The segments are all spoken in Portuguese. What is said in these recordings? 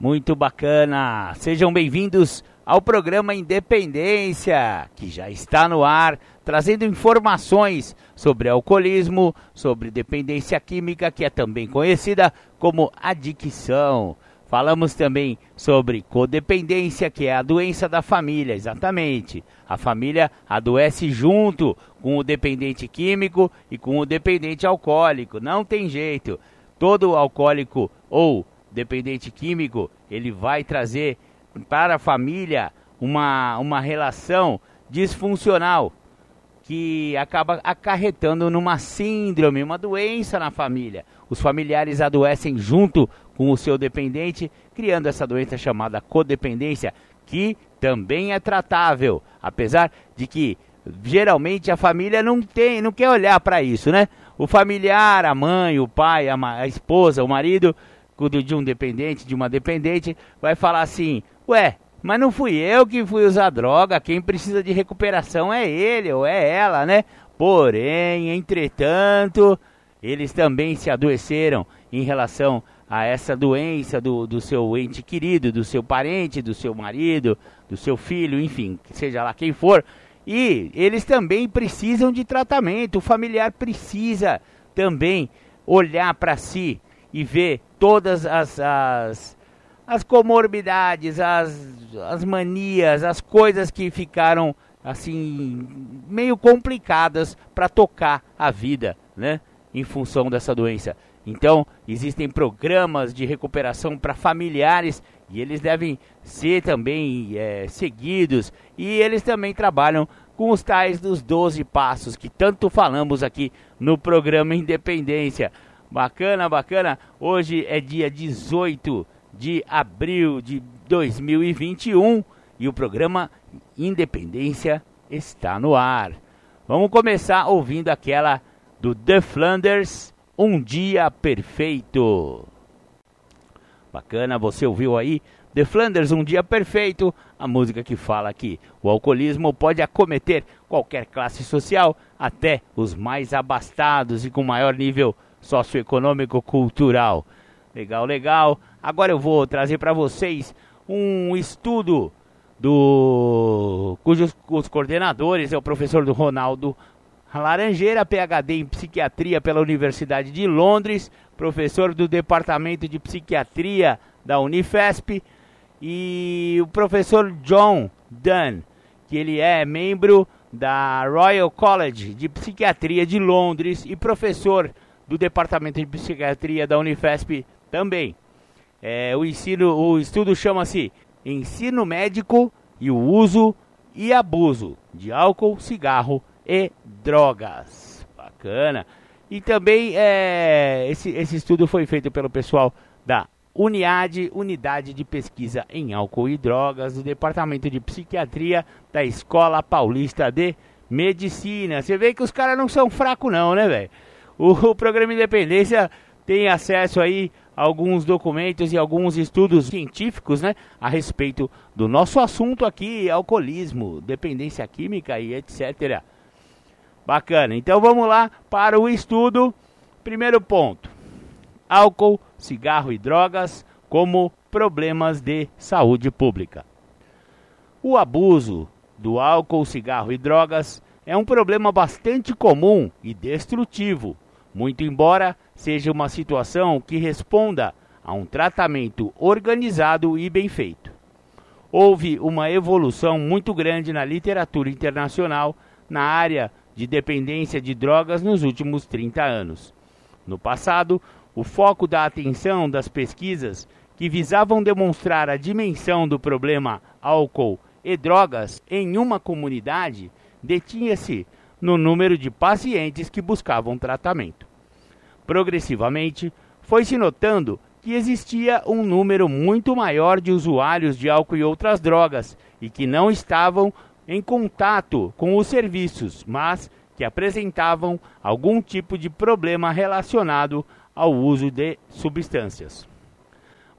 Muito bacana! Sejam bem-vindos ao programa Independência, que já está no ar, trazendo informações sobre alcoolismo, sobre dependência química, que é também conhecida como adicção. Falamos também sobre codependência, que é a doença da família, exatamente. A família adoece junto com o dependente químico e com o dependente alcoólico, não tem jeito. Todo alcoólico ou dependente químico, ele vai trazer para a família uma, uma relação disfuncional que acaba acarretando numa síndrome, uma doença na família. Os familiares adoecem junto com o seu dependente, criando essa doença chamada codependência, que também é tratável, apesar de que geralmente a família não tem, não quer olhar para isso, né? O familiar, a mãe, o pai, a, a esposa, o marido de um dependente, de uma dependente, vai falar assim: Ué, mas não fui eu que fui usar droga, quem precisa de recuperação é ele ou é ela, né? Porém, entretanto, eles também se adoeceram em relação a essa doença do, do seu ente querido, do seu parente, do seu marido, do seu filho, enfim, seja lá quem for. E eles também precisam de tratamento, o familiar precisa também olhar para si e ver todas as, as, as comorbidades, as, as manias, as coisas que ficaram assim meio complicadas para tocar a vida, né? Em função dessa doença. Então, existem programas de recuperação para familiares e eles devem ser também é, seguidos. E eles também trabalham com os tais dos 12 passos que tanto falamos aqui no programa Independência. Bacana, bacana. Hoje é dia 18 de abril de 2021 e o programa Independência está no ar. Vamos começar ouvindo aquela do The Flanders, Um Dia Perfeito. Bacana, você ouviu aí The Flanders, Um Dia Perfeito, a música que fala que o alcoolismo pode acometer qualquer classe social, até os mais abastados e com maior nível socioeconômico cultural. Legal, legal. Agora eu vou trazer para vocês um estudo do cujos os coordenadores é o professor do Ronaldo Laranjeira, PhD em psiquiatria pela Universidade de Londres, professor do Departamento de Psiquiatria da Unifesp, e o professor John Dunn, que ele é membro da Royal College de Psiquiatria de Londres e professor do Departamento de Psiquiatria da Unifesp também. É, o ensino, o estudo chama-se Ensino Médico e o Uso e Abuso de Álcool, Cigarro e Drogas. Bacana. E também é, esse, esse estudo foi feito pelo pessoal da Uniad, Unidade de Pesquisa em Álcool e Drogas, do Departamento de Psiquiatria da Escola Paulista de Medicina. Você vê que os caras não são fracos não, né, velho? O, programa Independência tem acesso aí a alguns documentos e alguns estudos científicos, né, a respeito do nosso assunto aqui, alcoolismo, dependência química e etc. Bacana. Então vamos lá para o estudo. Primeiro ponto: álcool, cigarro e drogas como problemas de saúde pública. O abuso do álcool, cigarro e drogas é um problema bastante comum e destrutivo muito embora seja uma situação que responda a um tratamento organizado e bem feito. Houve uma evolução muito grande na literatura internacional na área de dependência de drogas nos últimos 30 anos. No passado, o foco da atenção das pesquisas que visavam demonstrar a dimensão do problema álcool e drogas em uma comunidade detinha-se no número de pacientes que buscavam tratamento. Progressivamente, foi se notando que existia um número muito maior de usuários de álcool e outras drogas e que não estavam em contato com os serviços, mas que apresentavam algum tipo de problema relacionado ao uso de substâncias.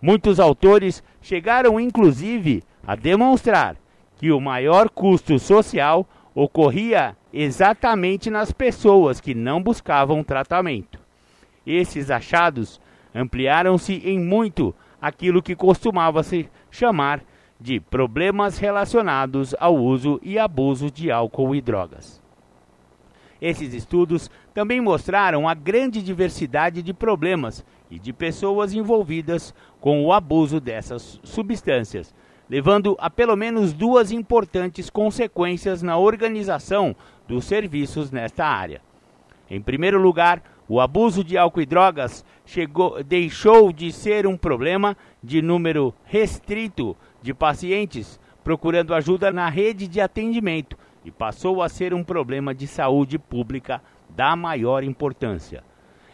Muitos autores chegaram inclusive a demonstrar que o maior custo social ocorria exatamente nas pessoas que não buscavam tratamento. Esses achados ampliaram-se em muito aquilo que costumava se chamar de problemas relacionados ao uso e abuso de álcool e drogas. Esses estudos também mostraram a grande diversidade de problemas e de pessoas envolvidas com o abuso dessas substâncias, levando a pelo menos duas importantes consequências na organização dos serviços nesta área. Em primeiro lugar, o abuso de álcool e drogas chegou, deixou de ser um problema de número restrito de pacientes procurando ajuda na rede de atendimento e passou a ser um problema de saúde pública da maior importância.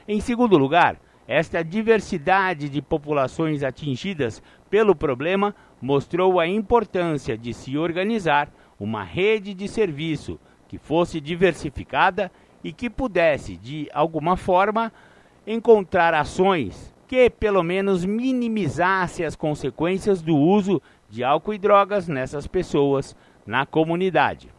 Em segundo lugar, esta diversidade de populações atingidas pelo problema mostrou a importância de se organizar uma rede de serviço que fosse diversificada e que pudesse, de alguma forma, encontrar ações que pelo menos minimizasse as consequências do uso de álcool e drogas nessas pessoas na comunidade.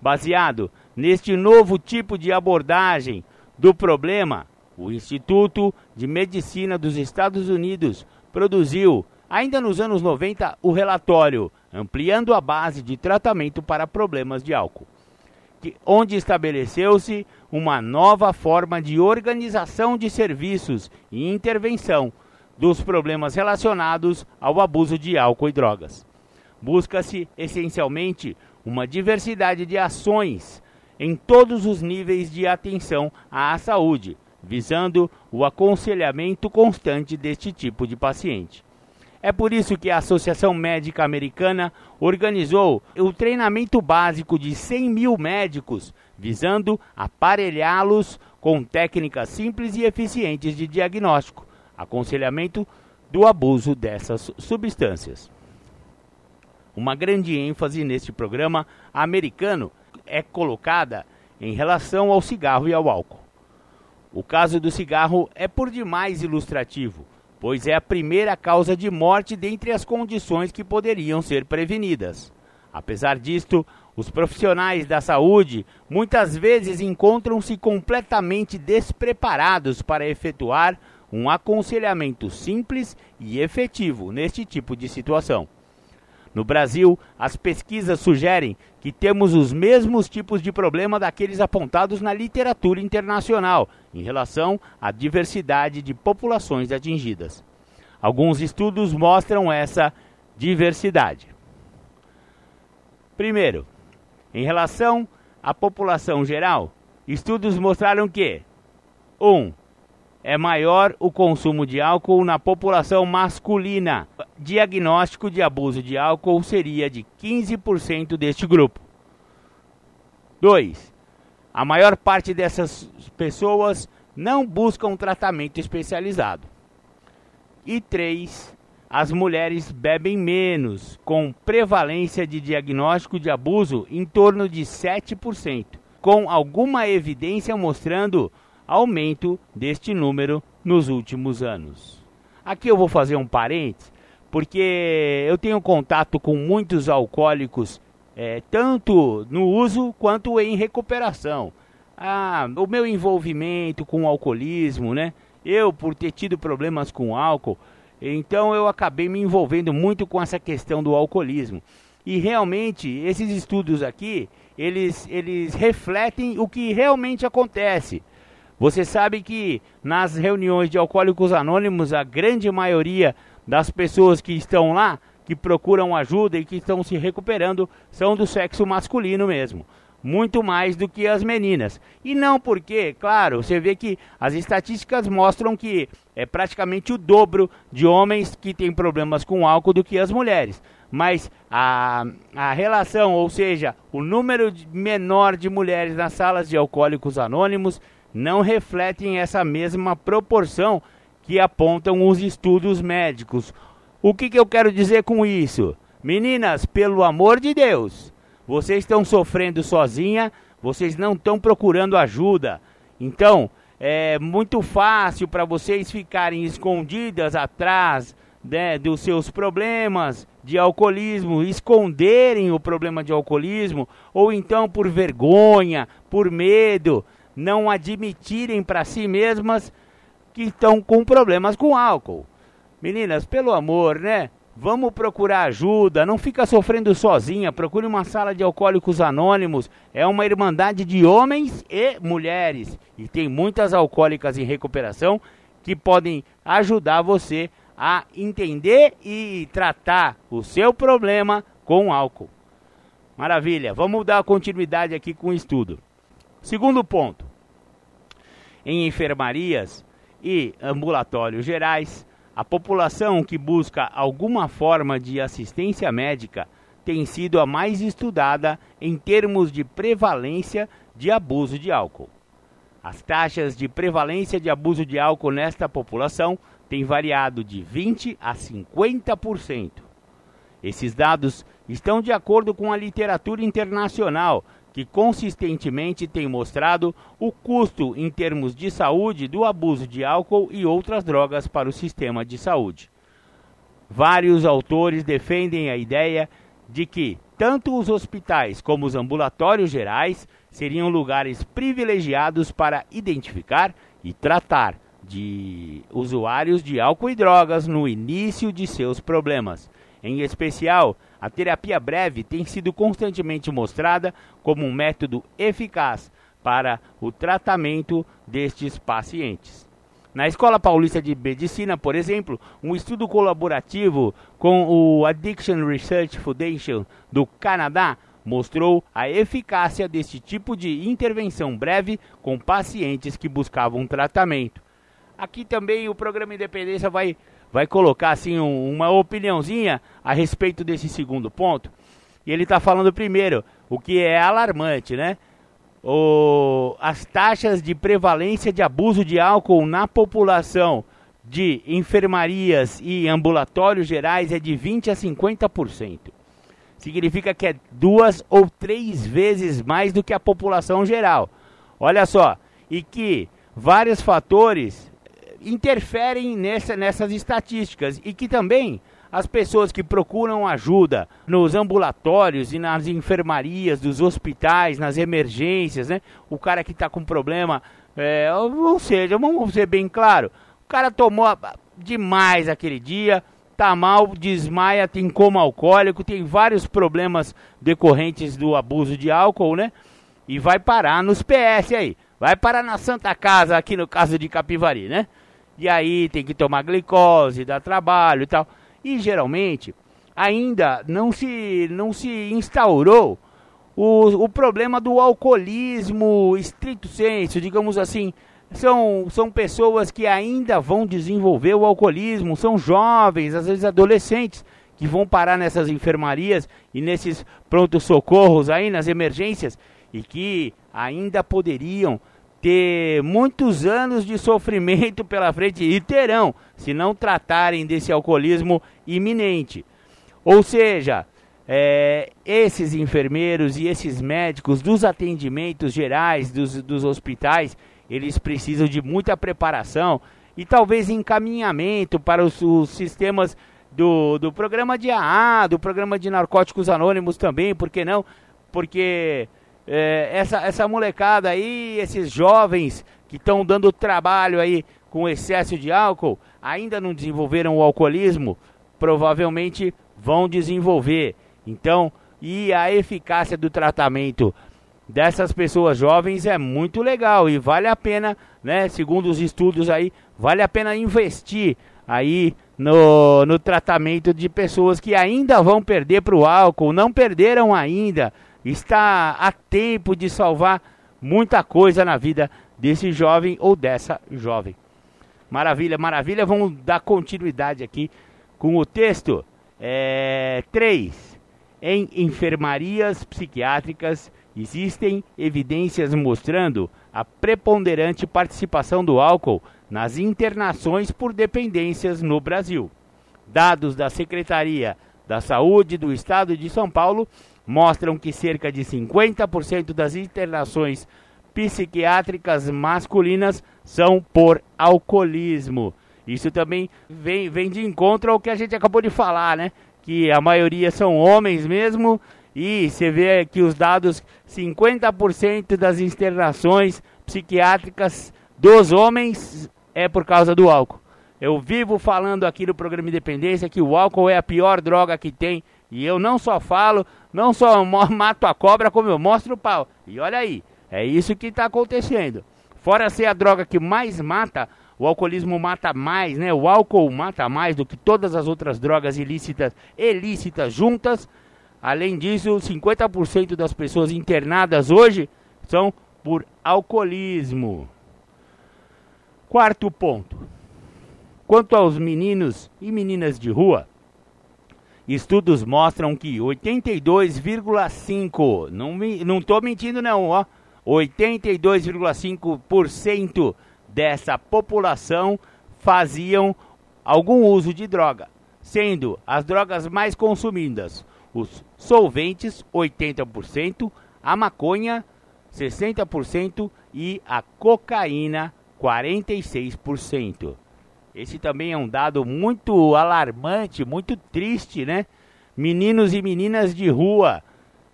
Baseado neste novo tipo de abordagem do problema, o Instituto de Medicina dos Estados Unidos produziu, ainda nos anos 90, o relatório Ampliando a Base de Tratamento para Problemas de Álcool, que, onde estabeleceu-se uma nova forma de organização de serviços e intervenção dos problemas relacionados ao abuso de álcool e drogas. Busca-se, essencialmente, uma diversidade de ações em todos os níveis de atenção à saúde, visando o aconselhamento constante deste tipo de paciente. É por isso que a Associação Médica Americana organizou o treinamento básico de 100 mil médicos, visando aparelhá-los com técnicas simples e eficientes de diagnóstico, aconselhamento do abuso dessas substâncias. Uma grande ênfase neste programa americano é colocada em relação ao cigarro e ao álcool. O caso do cigarro é por demais ilustrativo, pois é a primeira causa de morte dentre as condições que poderiam ser prevenidas. Apesar disto, os profissionais da saúde muitas vezes encontram-se completamente despreparados para efetuar um aconselhamento simples e efetivo neste tipo de situação. No Brasil, as pesquisas sugerem que temos os mesmos tipos de problema daqueles apontados na literatura internacional em relação à diversidade de populações atingidas. Alguns estudos mostram essa diversidade. Primeiro, em relação à população geral, estudos mostraram que 1. Um, é maior o consumo de álcool na população masculina. Diagnóstico de abuso de álcool seria de 15% deste grupo. 2. A maior parte dessas pessoas não buscam tratamento especializado. E 3. As mulheres bebem menos, com prevalência de diagnóstico de abuso em torno de 7%, com alguma evidência mostrando aumento deste número nos últimos anos. Aqui eu vou fazer um parênteses, porque eu tenho contato com muitos alcoólicos, é, tanto no uso quanto em recuperação. Ah, o meu envolvimento com o alcoolismo, né? Eu, por ter tido problemas com álcool, então eu acabei me envolvendo muito com essa questão do alcoolismo. E realmente, esses estudos aqui, eles, eles refletem o que realmente acontece. Você sabe que nas reuniões de alcoólicos anônimos, a grande maioria das pessoas que estão lá, que procuram ajuda e que estão se recuperando, são do sexo masculino mesmo. Muito mais do que as meninas. E não porque, claro, você vê que as estatísticas mostram que é praticamente o dobro de homens que têm problemas com álcool do que as mulheres. Mas a, a relação, ou seja, o número menor de mulheres nas salas de alcoólicos anônimos não refletem essa mesma proporção que apontam os estudos médicos. O que, que eu quero dizer com isso? Meninas, pelo amor de Deus, vocês estão sofrendo sozinha, vocês não estão procurando ajuda. Então, é muito fácil para vocês ficarem escondidas atrás né, dos seus problemas de alcoolismo, esconderem o problema de alcoolismo, ou então por vergonha, por medo, não admitirem para si mesmas que estão com problemas com álcool. Meninas, pelo amor, né? Vamos procurar ajuda, não fica sofrendo sozinha, procure uma sala de alcoólicos anônimos. É uma irmandade de homens e mulheres. E tem muitas alcoólicas em recuperação que podem ajudar você a entender e tratar o seu problema com álcool. Maravilha, vamos dar continuidade aqui com o estudo. Segundo ponto: em enfermarias e ambulatórios gerais, a população que busca alguma forma de assistência médica tem sido a mais estudada em termos de prevalência de abuso de álcool. As taxas de prevalência de abuso de álcool nesta população tem variado de 20% a 50%. Esses dados estão de acordo com a literatura internacional, que consistentemente tem mostrado o custo em termos de saúde do abuso de álcool e outras drogas para o sistema de saúde. Vários autores defendem a ideia de que tanto os hospitais como os ambulatórios gerais seriam lugares privilegiados para identificar e tratar de usuários de álcool e drogas no início de seus problemas. Em especial, a terapia breve tem sido constantemente mostrada como um método eficaz para o tratamento destes pacientes. Na Escola Paulista de Medicina, por exemplo, um estudo colaborativo com o Addiction Research Foundation do Canadá mostrou a eficácia deste tipo de intervenção breve com pacientes que buscavam tratamento. Aqui também o programa Independência vai, vai colocar assim um, uma opiniãozinha a respeito desse segundo ponto. E ele está falando primeiro, o que é alarmante, né? O, as taxas de prevalência de abuso de álcool na população de enfermarias e ambulatórios gerais é de 20 a 50%. Significa que é duas ou três vezes mais do que a população geral. Olha só, e que vários fatores interferem nessa, nessas estatísticas e que também as pessoas que procuram ajuda nos ambulatórios e nas enfermarias dos hospitais, nas emergências, né? O cara que está com problema, é, ou seja, vamos ser bem claro, o cara tomou demais aquele dia, tá mal, desmaia, tem coma alcoólico, tem vários problemas decorrentes do abuso de álcool, né? E vai parar nos PS aí. Vai parar na Santa Casa, aqui no caso de Capivari, né? E aí tem que tomar glicose, dá trabalho e tal. E geralmente ainda não se, não se instaurou o, o problema do alcoolismo estrito senso, digamos assim. São, são pessoas que ainda vão desenvolver o alcoolismo, são jovens, às vezes adolescentes, que vão parar nessas enfermarias e nesses pronto-socorros aí, nas emergências, e que ainda poderiam ter muitos anos de sofrimento pela frente e terão, se não tratarem desse alcoolismo iminente. Ou seja, é, esses enfermeiros e esses médicos dos atendimentos gerais dos, dos hospitais, eles precisam de muita preparação e talvez encaminhamento para os, os sistemas do, do programa de AA, do programa de narcóticos anônimos também, por que não? Porque é, essa, essa molecada aí, esses jovens que estão dando trabalho aí com excesso de álcool, ainda não desenvolveram o alcoolismo, provavelmente vão desenvolver. Então, e a eficácia do tratamento dessas pessoas jovens é muito legal e vale a pena, né, segundo os estudos aí, vale a pena investir aí no, no tratamento de pessoas que ainda vão perder para o álcool, não perderam ainda, está a tempo de salvar muita coisa na vida desse jovem ou dessa jovem. Maravilha, maravilha. Vamos dar continuidade aqui com o texto. É, 3. Em enfermarias psiquiátricas existem evidências mostrando a preponderante participação do álcool nas internações por dependências no Brasil. Dados da Secretaria da Saúde do Estado de São Paulo mostram que cerca de 50% das internações psiquiátricas masculinas são por alcoolismo. Isso também vem, vem de encontro ao que a gente acabou de falar, né? Que a maioria são homens mesmo. E você vê aqui os dados: 50% das internações psiquiátricas dos homens é por causa do álcool. Eu vivo falando aqui no programa Independência que o álcool é a pior droga que tem. E eu não só falo, não só mato a cobra, como eu mostro o pau. E olha aí, é isso que está acontecendo. Fora ser a droga que mais mata, o alcoolismo mata mais, né? O álcool mata mais do que todas as outras drogas ilícitas, ilícitas juntas. Além disso, 50% das pessoas internadas hoje são por alcoolismo. Quarto ponto. Quanto aos meninos e meninas de rua, estudos mostram que 82,5, não não tô mentindo não, ó, 82,5% dessa população faziam algum uso de droga, sendo as drogas mais consumidas os solventes 80%, a maconha 60% e a cocaína 46%. Esse também é um dado muito alarmante, muito triste, né? Meninos e meninas de rua,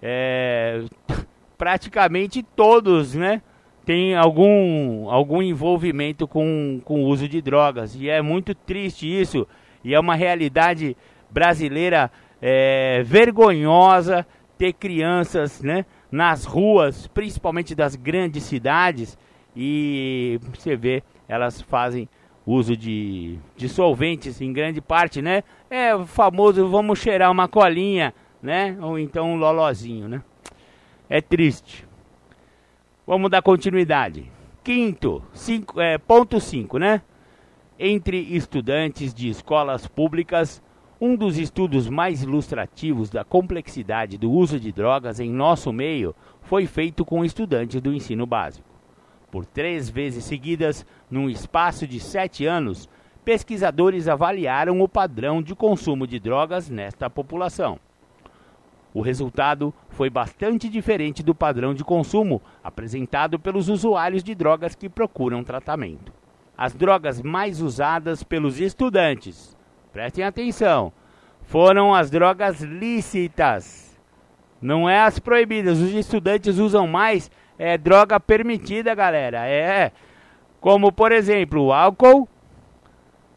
é, praticamente todos, né? Tem algum, algum envolvimento com, com o uso de drogas. E é muito triste isso. E é uma realidade brasileira é, vergonhosa ter crianças, né? Nas ruas, principalmente das grandes cidades. E você vê, elas fazem uso de, de solventes em grande parte, né? É o famoso vamos cheirar uma colinha, né? Ou então um lolozinho, né? É triste. Vamos dar continuidade. Quinto, cinco, é, ponto 5, né? Entre estudantes de escolas públicas, um dos estudos mais ilustrativos da complexidade do uso de drogas em nosso meio foi feito com estudantes do ensino básico. Por três vezes seguidas, num espaço de sete anos, pesquisadores avaliaram o padrão de consumo de drogas nesta população. O resultado foi bastante diferente do padrão de consumo apresentado pelos usuários de drogas que procuram tratamento. As drogas mais usadas pelos estudantes, prestem atenção, foram as drogas lícitas. Não é as proibidas. Os estudantes usam mais é droga permitida, galera. É como, por exemplo, o álcool,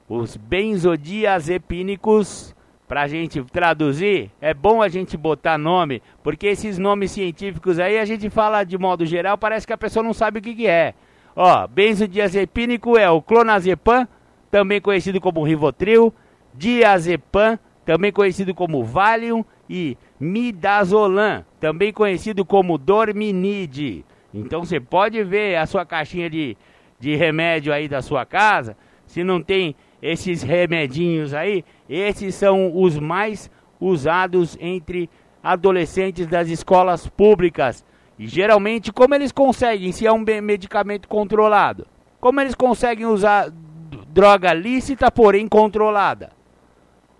os benzodiazepínicos, pra gente traduzir, é bom a gente botar nome, porque esses nomes científicos aí a gente fala de modo geral, parece que a pessoa não sabe o que, que é. Ó, benzodiazepínico é o clonazepam, também conhecido como Rivotril, diazepam, também conhecido como Valium e midazolam, também conhecido como Dorminide. Então você pode ver a sua caixinha de, de remédio aí da sua casa, se não tem esses remedinhos aí, esses são os mais usados entre adolescentes das escolas públicas. E geralmente, como eles conseguem, se é um medicamento controlado, como eles conseguem usar droga lícita, porém controlada?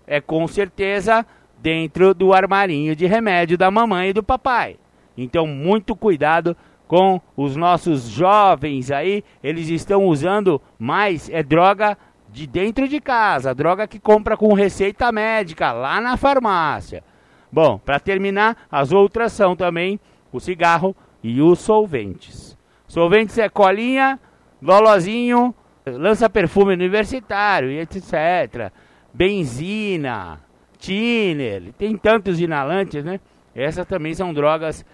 É com certeza dentro do armarinho de remédio da mamãe e do papai. Então, muito cuidado com os nossos jovens aí, eles estão usando mais é droga de dentro de casa, droga que compra com receita médica lá na farmácia. Bom, para terminar, as outras são também o cigarro e os solventes. Solventes é colinha, lolozinho, lança perfume universitário e etc. Benzina, thinner, tem tantos inalantes, né? Essas também são drogas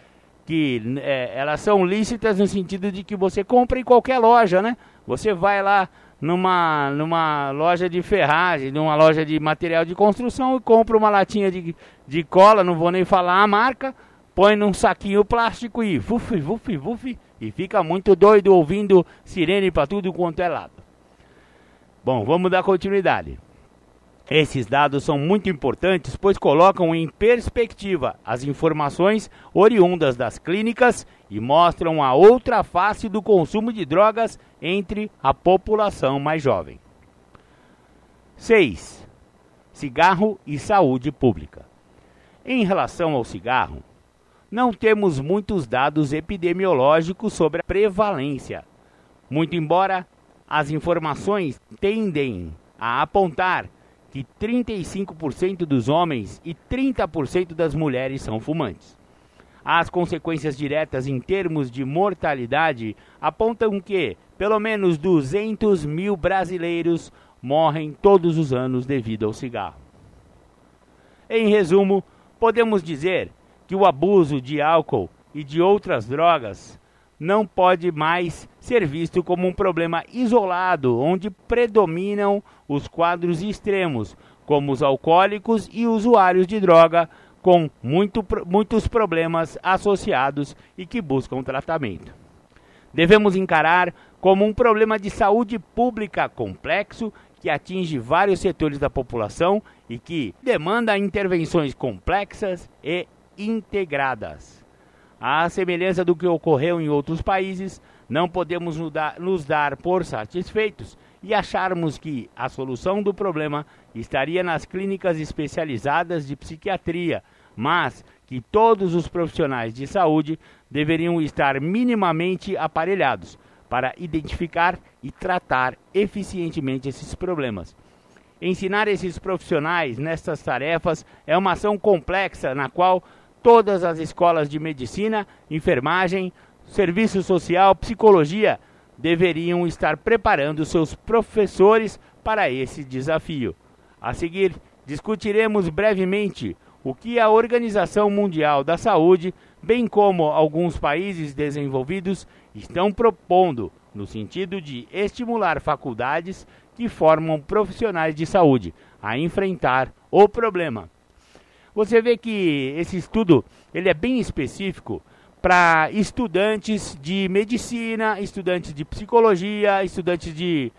que é, elas são lícitas no sentido de que você compra em qualquer loja, né? Você vai lá numa, numa loja de ferragem, numa loja de material de construção e compra uma latinha de, de cola, não vou nem falar a marca, põe num saquinho plástico e vuf, vuf, vuf, e fica muito doido ouvindo sirene para tudo quanto é lado. Bom, vamos dar continuidade. Esses dados são muito importantes, pois colocam em perspectiva as informações oriundas das clínicas e mostram a outra face do consumo de drogas entre a população mais jovem. 6. Cigarro e saúde pública. Em relação ao cigarro, não temos muitos dados epidemiológicos sobre a prevalência, muito embora as informações tendem a apontar que 35% dos homens e 30% das mulheres são fumantes. As consequências diretas em termos de mortalidade apontam que pelo menos 200 mil brasileiros morrem todos os anos devido ao cigarro. Em resumo, podemos dizer que o abuso de álcool e de outras drogas não pode mais ser visto como um problema isolado, onde predominam os quadros extremos, como os alcoólicos e usuários de droga, com muito, muitos problemas associados e que buscam tratamento. Devemos encarar como um problema de saúde pública complexo que atinge vários setores da população e que demanda intervenções complexas e integradas. À semelhança do que ocorreu em outros países, não podemos nos dar por satisfeitos e acharmos que a solução do problema estaria nas clínicas especializadas de psiquiatria, mas que todos os profissionais de saúde deveriam estar minimamente aparelhados para identificar e tratar eficientemente esses problemas. Ensinar esses profissionais nestas tarefas é uma ação complexa na qual todas as escolas de medicina, enfermagem, serviço social, psicologia deveriam estar preparando seus professores para esse desafio. A seguir, discutiremos brevemente o que a Organização Mundial da Saúde, bem como alguns países desenvolvidos, estão propondo no sentido de estimular faculdades que formam profissionais de saúde a enfrentar o problema. Você vê que esse estudo ele é bem específico para estudantes de medicina, estudantes de psicologia, estudantes de,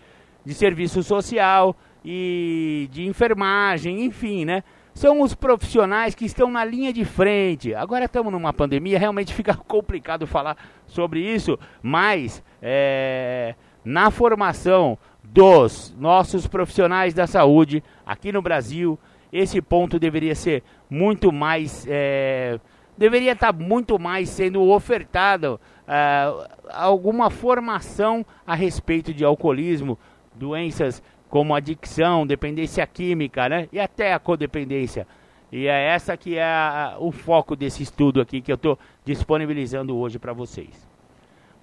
de serviço social e de enfermagem, enfim, né? São os profissionais que estão na linha de frente. Agora estamos numa pandemia, realmente fica complicado falar sobre isso, mas é, na formação dos nossos profissionais da saúde aqui no Brasil, esse ponto deveria ser muito mais. É, deveria estar muito mais sendo ofertado é, alguma formação a respeito de alcoolismo, doenças como adicção, dependência química, né? E até a codependência. E é essa que é o foco desse estudo aqui que eu estou disponibilizando hoje para vocês.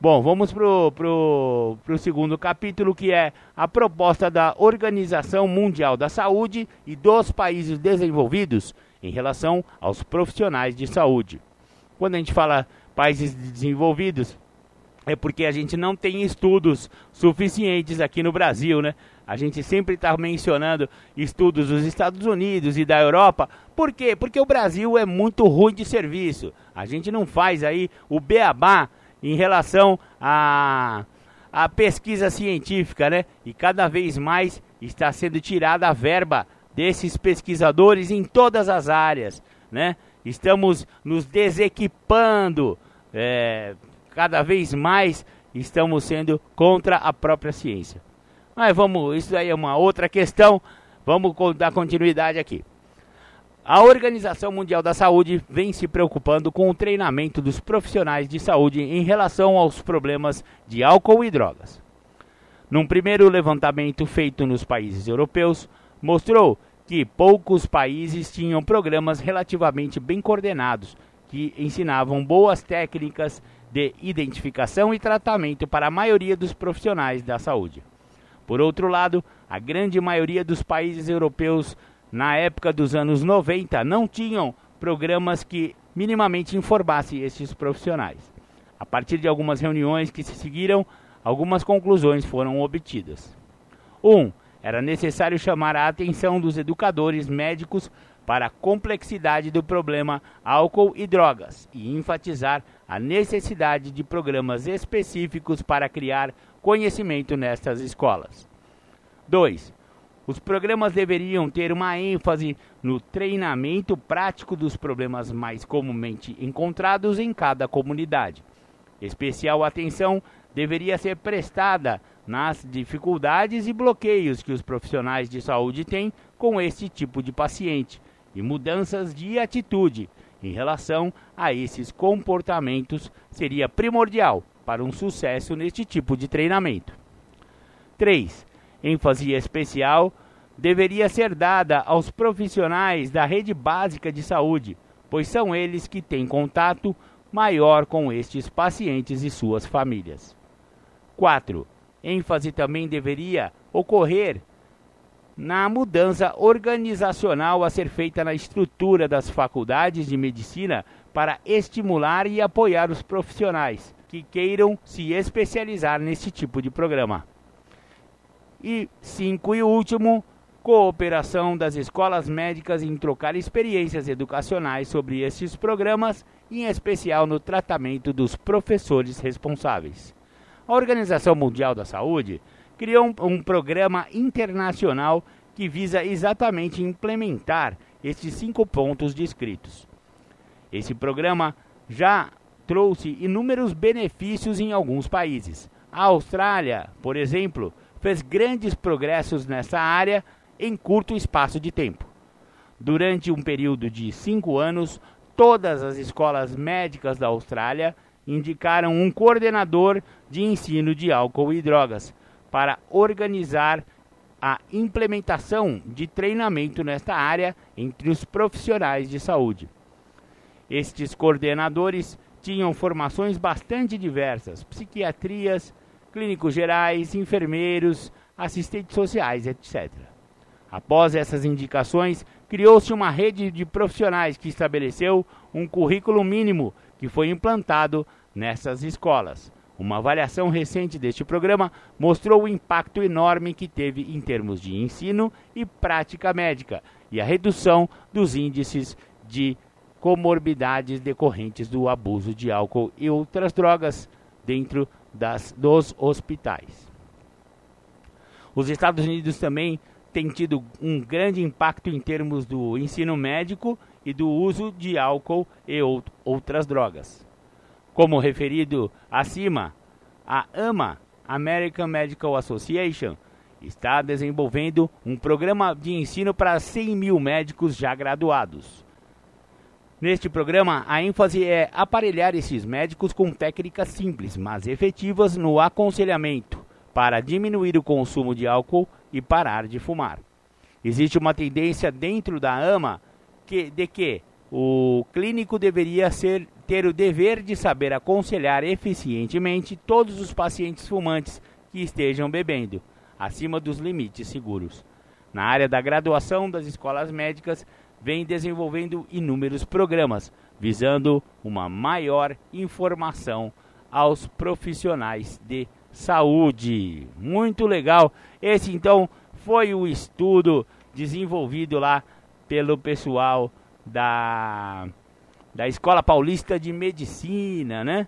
Bom, vamos para o pro, pro segundo capítulo, que é a proposta da Organização Mundial da Saúde e dos países desenvolvidos em relação aos profissionais de saúde. Quando a gente fala países desenvolvidos, é porque a gente não tem estudos suficientes aqui no Brasil, né? A gente sempre está mencionando estudos dos Estados Unidos e da Europa. Por quê? Porque o Brasil é muito ruim de serviço. A gente não faz aí o beabá em relação à a, a pesquisa científica, né? E cada vez mais está sendo tirada a verba desses pesquisadores em todas as áreas, né? Estamos nos desequipando, é, cada vez mais estamos sendo contra a própria ciência. Mas vamos, isso aí é uma outra questão. Vamos dar continuidade aqui. A Organização Mundial da Saúde vem se preocupando com o treinamento dos profissionais de saúde em relação aos problemas de álcool e drogas. Num primeiro levantamento feito nos países europeus, mostrou que poucos países tinham programas relativamente bem coordenados que ensinavam boas técnicas de identificação e tratamento para a maioria dos profissionais da saúde. Por outro lado, a grande maioria dos países europeus na época dos anos 90, não tinham programas que minimamente informassem esses profissionais. A partir de algumas reuniões que se seguiram, algumas conclusões foram obtidas. 1. Um, era necessário chamar a atenção dos educadores médicos para a complexidade do problema álcool e drogas e enfatizar a necessidade de programas específicos para criar conhecimento nestas escolas. 2 Os programas deveriam ter uma ênfase no treinamento prático dos problemas mais comumente encontrados em cada comunidade. Especial atenção deveria ser prestada nas dificuldades e bloqueios que os profissionais de saúde têm com este tipo de paciente e mudanças de atitude em relação a esses comportamentos seria primordial para um sucesso neste tipo de treinamento. 3 ênfase especial deveria ser dada aos profissionais da rede básica de saúde, pois são eles que têm contato maior com estes pacientes e suas famílias. 4. Ênfase também deveria ocorrer na mudança organizacional a ser feita na estrutura das faculdades de medicina para estimular e apoiar os profissionais que queiram se especializar nesse tipo de programa. E cinco e último, cooperação das escolas médicas em trocar experiências educacionais sobre estes programas, em especial no tratamento dos professores responsáveis. A Organização Mundial da Saúde criou um, um programa internacional que visa exatamente implementar estes cinco pontos descritos. Esse programa já trouxe inúmeros benefícios em alguns países. A Austrália, por exemplo, fez grandes progressos nessa área em curto espaço de tempo. Durante um período de cinco anos, todas as escolas médicas da Austrália indicaram um coordenador de ensino de álcool e drogas para organizar a implementação de treinamento nesta área entre os profissionais de saúde. Estes coordenadores tinham formações bastante diversas: psiquiatrias, clínicos gerais, enfermeiros, assistentes sociais, etc. Após essas indicações, criou-se uma rede de profissionais que estabeleceu um currículo mínimo que foi implantado nessas escolas. Uma avaliação recente deste programa mostrou o impacto enorme que teve em termos de ensino e prática médica e a redução dos índices de comorbidades decorrentes do abuso de álcool e outras drogas dentro das, dos hospitais. Os Estados Unidos também têm tido um grande impacto em termos do ensino médico e do uso de álcool e out outras drogas. Como referido acima, a AMA, American Medical Association, está desenvolvendo um programa de ensino para 100 mil médicos já graduados. Neste programa, a ênfase é aparelhar esses médicos com técnicas simples, mas efetivas no aconselhamento para diminuir o consumo de álcool e parar de fumar. Existe uma tendência dentro da AMA que, de que o clínico deveria ser, ter o dever de saber aconselhar eficientemente todos os pacientes fumantes que estejam bebendo, acima dos limites seguros. Na área da graduação das escolas médicas, vem desenvolvendo inúmeros programas visando uma maior informação aos profissionais de saúde. Muito legal. Esse então foi o estudo desenvolvido lá pelo pessoal da da Escola Paulista de Medicina, né?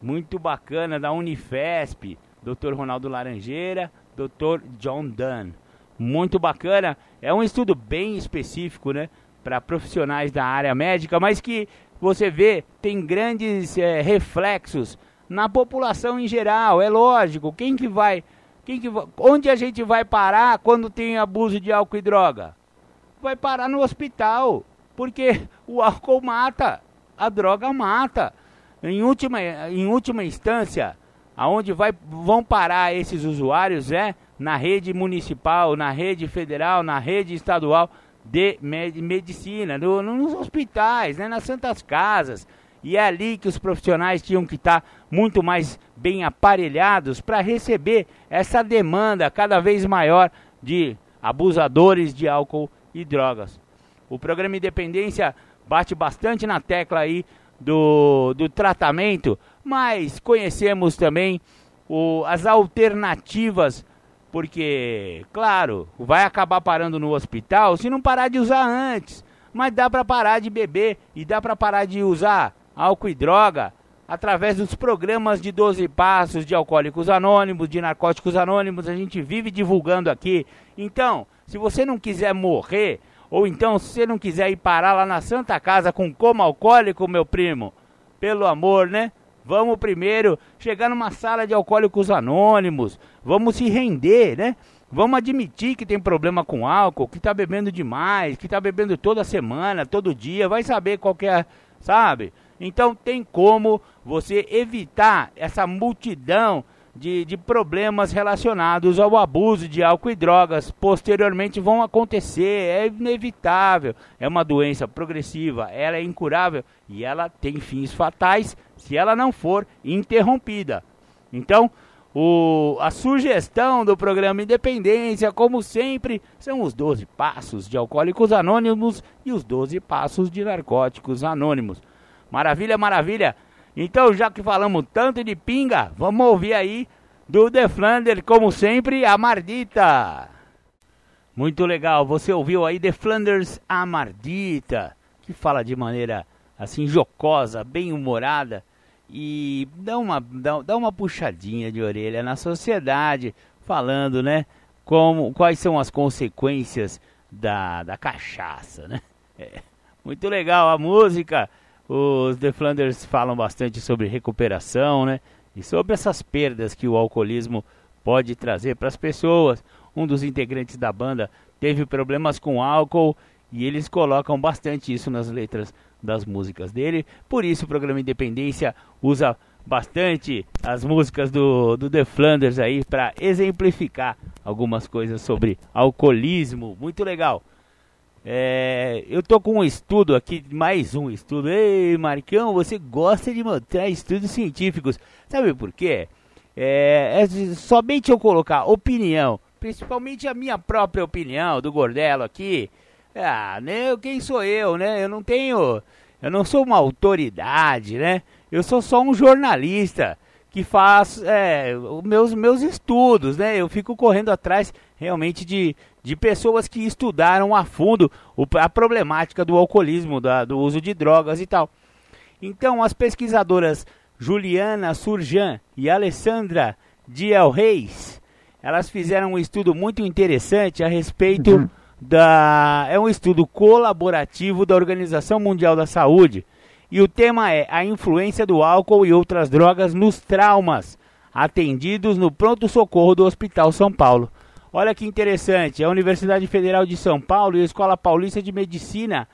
Muito bacana da Unifesp, Dr. Ronaldo Laranjeira, Dr. John Dunn. Muito bacana. É um estudo bem específico, né? para profissionais da área médica, mas que você vê tem grandes é, reflexos na população em geral. É lógico, quem que vai, quem que onde a gente vai parar quando tem abuso de álcool e droga? Vai parar no hospital, porque o álcool mata, a droga mata. Em última, em última instância, aonde vai, vão parar esses usuários é na rede municipal, na rede federal, na rede estadual de medicina, no, nos hospitais, né, nas santas casas. E é ali que os profissionais tinham que estar muito mais bem aparelhados para receber essa demanda cada vez maior de abusadores de álcool e drogas. O programa Independência bate bastante na tecla aí do, do tratamento, mas conhecemos também o, as alternativas porque, claro, vai acabar parando no hospital se não parar de usar antes. Mas dá para parar de beber e dá para parar de usar álcool e droga através dos programas de 12 passos de alcoólicos anônimos, de narcóticos anônimos, a gente vive divulgando aqui. Então, Se você não quiser morrer, ou então se você não quiser ir parar lá na Santa Casa com coma alcoólico, meu primo, pelo amor, né? Vamos primeiro chegar numa sala de alcoólicos anônimos, vamos se render, né? Vamos admitir que tem problema com álcool, que tá bebendo demais, que tá bebendo toda semana, todo dia, vai saber qual é, sabe? Então tem como você evitar essa multidão de, de problemas relacionados ao abuso de álcool e drogas. Posteriormente vão acontecer, é inevitável. É uma doença progressiva, ela é incurável e ela tem fins fatais se ela não for interrompida. Então, o, a sugestão do programa Independência, como sempre, são os 12 passos de Alcoólicos Anônimos e os 12 passos de Narcóticos Anônimos. Maravilha, maravilha. Então, já que falamos tanto de pinga, vamos ouvir aí do The Flanders, como sempre, a Mardita. Muito legal, você ouviu aí The Flanders, a Mardita, que fala de maneira assim jocosa, bem humorada e dá uma, dá, dá uma puxadinha de orelha na sociedade, falando, né, como, quais são as consequências da, da cachaça, né? É, muito legal a música. Os The Flanders falam bastante sobre recuperação, né? E sobre essas perdas que o alcoolismo pode trazer para as pessoas. Um dos integrantes da banda teve problemas com álcool e eles colocam bastante isso nas letras das músicas dele. Por isso o programa Independência usa bastante as músicas do, do The Flanders aí para exemplificar algumas coisas sobre alcoolismo. Muito legal. É, eu tô com um estudo aqui, mais um estudo. Ei, Marcão, você gosta de mostrar estudos científicos. Sabe por quê? É, é somente eu colocar opinião, principalmente a minha própria opinião do Gordelo aqui. Ah, né, quem sou eu, né? Eu não tenho eu não sou uma autoridade, né? Eu sou só um jornalista que faz é, os meus, meus estudos, né? Eu fico correndo atrás realmente de, de pessoas que estudaram a fundo a problemática do alcoolismo, da, do uso de drogas e tal. Então, as pesquisadoras Juliana Surjan e Alessandra Diel Reis, elas fizeram um estudo muito interessante a respeito uhum da é um estudo colaborativo da Organização Mundial da Saúde e o tema é a influência do álcool e outras drogas nos traumas atendidos no pronto socorro do Hospital São Paulo. Olha que interessante, a Universidade Federal de São Paulo e a Escola Paulista de Medicina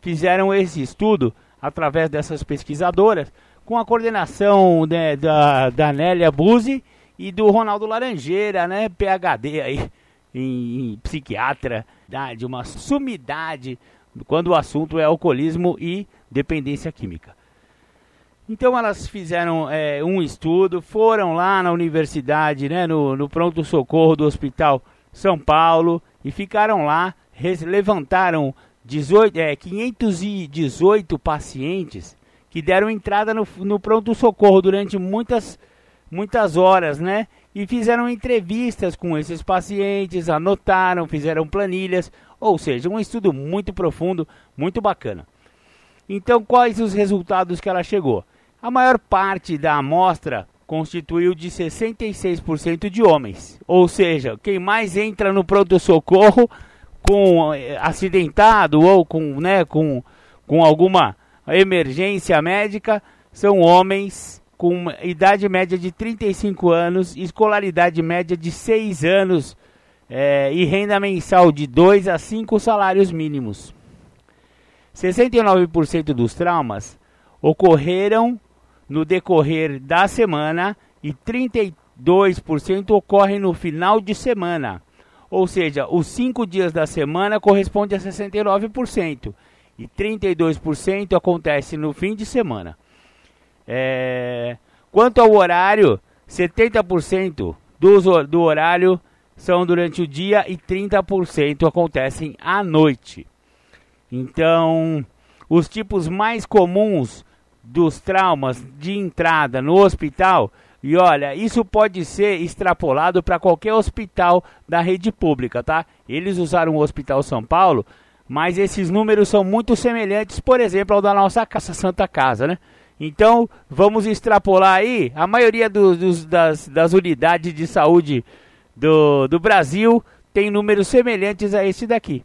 fizeram esse estudo através dessas pesquisadoras com a coordenação né, da, da Nélia Buzzi e do Ronaldo Laranjeira, né, PhD aí em, em psiquiatra de uma sumidade quando o assunto é alcoolismo e dependência química. Então elas fizeram é, um estudo, foram lá na universidade, né, no, no pronto-socorro do Hospital São Paulo e ficaram lá, levantaram 18, é, 518 pacientes que deram entrada no, no pronto-socorro durante muitas, muitas horas, né? e fizeram entrevistas com esses pacientes, anotaram, fizeram planilhas, ou seja, um estudo muito profundo, muito bacana. Então, quais os resultados que ela chegou? A maior parte da amostra constituiu de 66% de homens, ou seja, quem mais entra no pronto-socorro com eh, acidentado ou com, né, com, com alguma emergência médica são homens com idade média de 35 anos, escolaridade média de 6 anos é, e renda mensal de 2 a 5 salários mínimos. 69% dos traumas ocorreram no decorrer da semana e 32% ocorrem no final de semana. Ou seja, os 5 dias da semana corresponde a 69% e 32% acontece no fim de semana. É... Quanto ao horário, 70% do, do horário são durante o dia e 30% acontecem à noite. Então, os tipos mais comuns dos traumas de entrada no hospital, e olha, isso pode ser extrapolado para qualquer hospital da rede pública, tá? Eles usaram o Hospital São Paulo, mas esses números são muito semelhantes, por exemplo, ao da nossa Santa Casa, né? Então, vamos extrapolar aí, a maioria do, dos, das, das unidades de saúde do, do Brasil têm números semelhantes a esse daqui.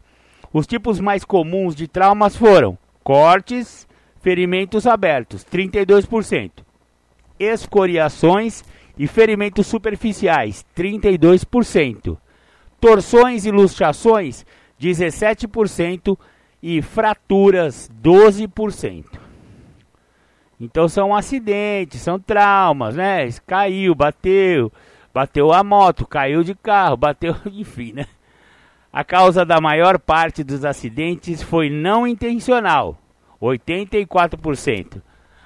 Os tipos mais comuns de traumas foram cortes, ferimentos abertos, 32%, escoriações e ferimentos superficiais, 32%, torções e luxações, 17% e fraturas, 12%. Então são acidentes, são traumas, né? Caiu, bateu, bateu a moto, caiu de carro, bateu, enfim, né? A causa da maior parte dos acidentes foi não intencional, 84%.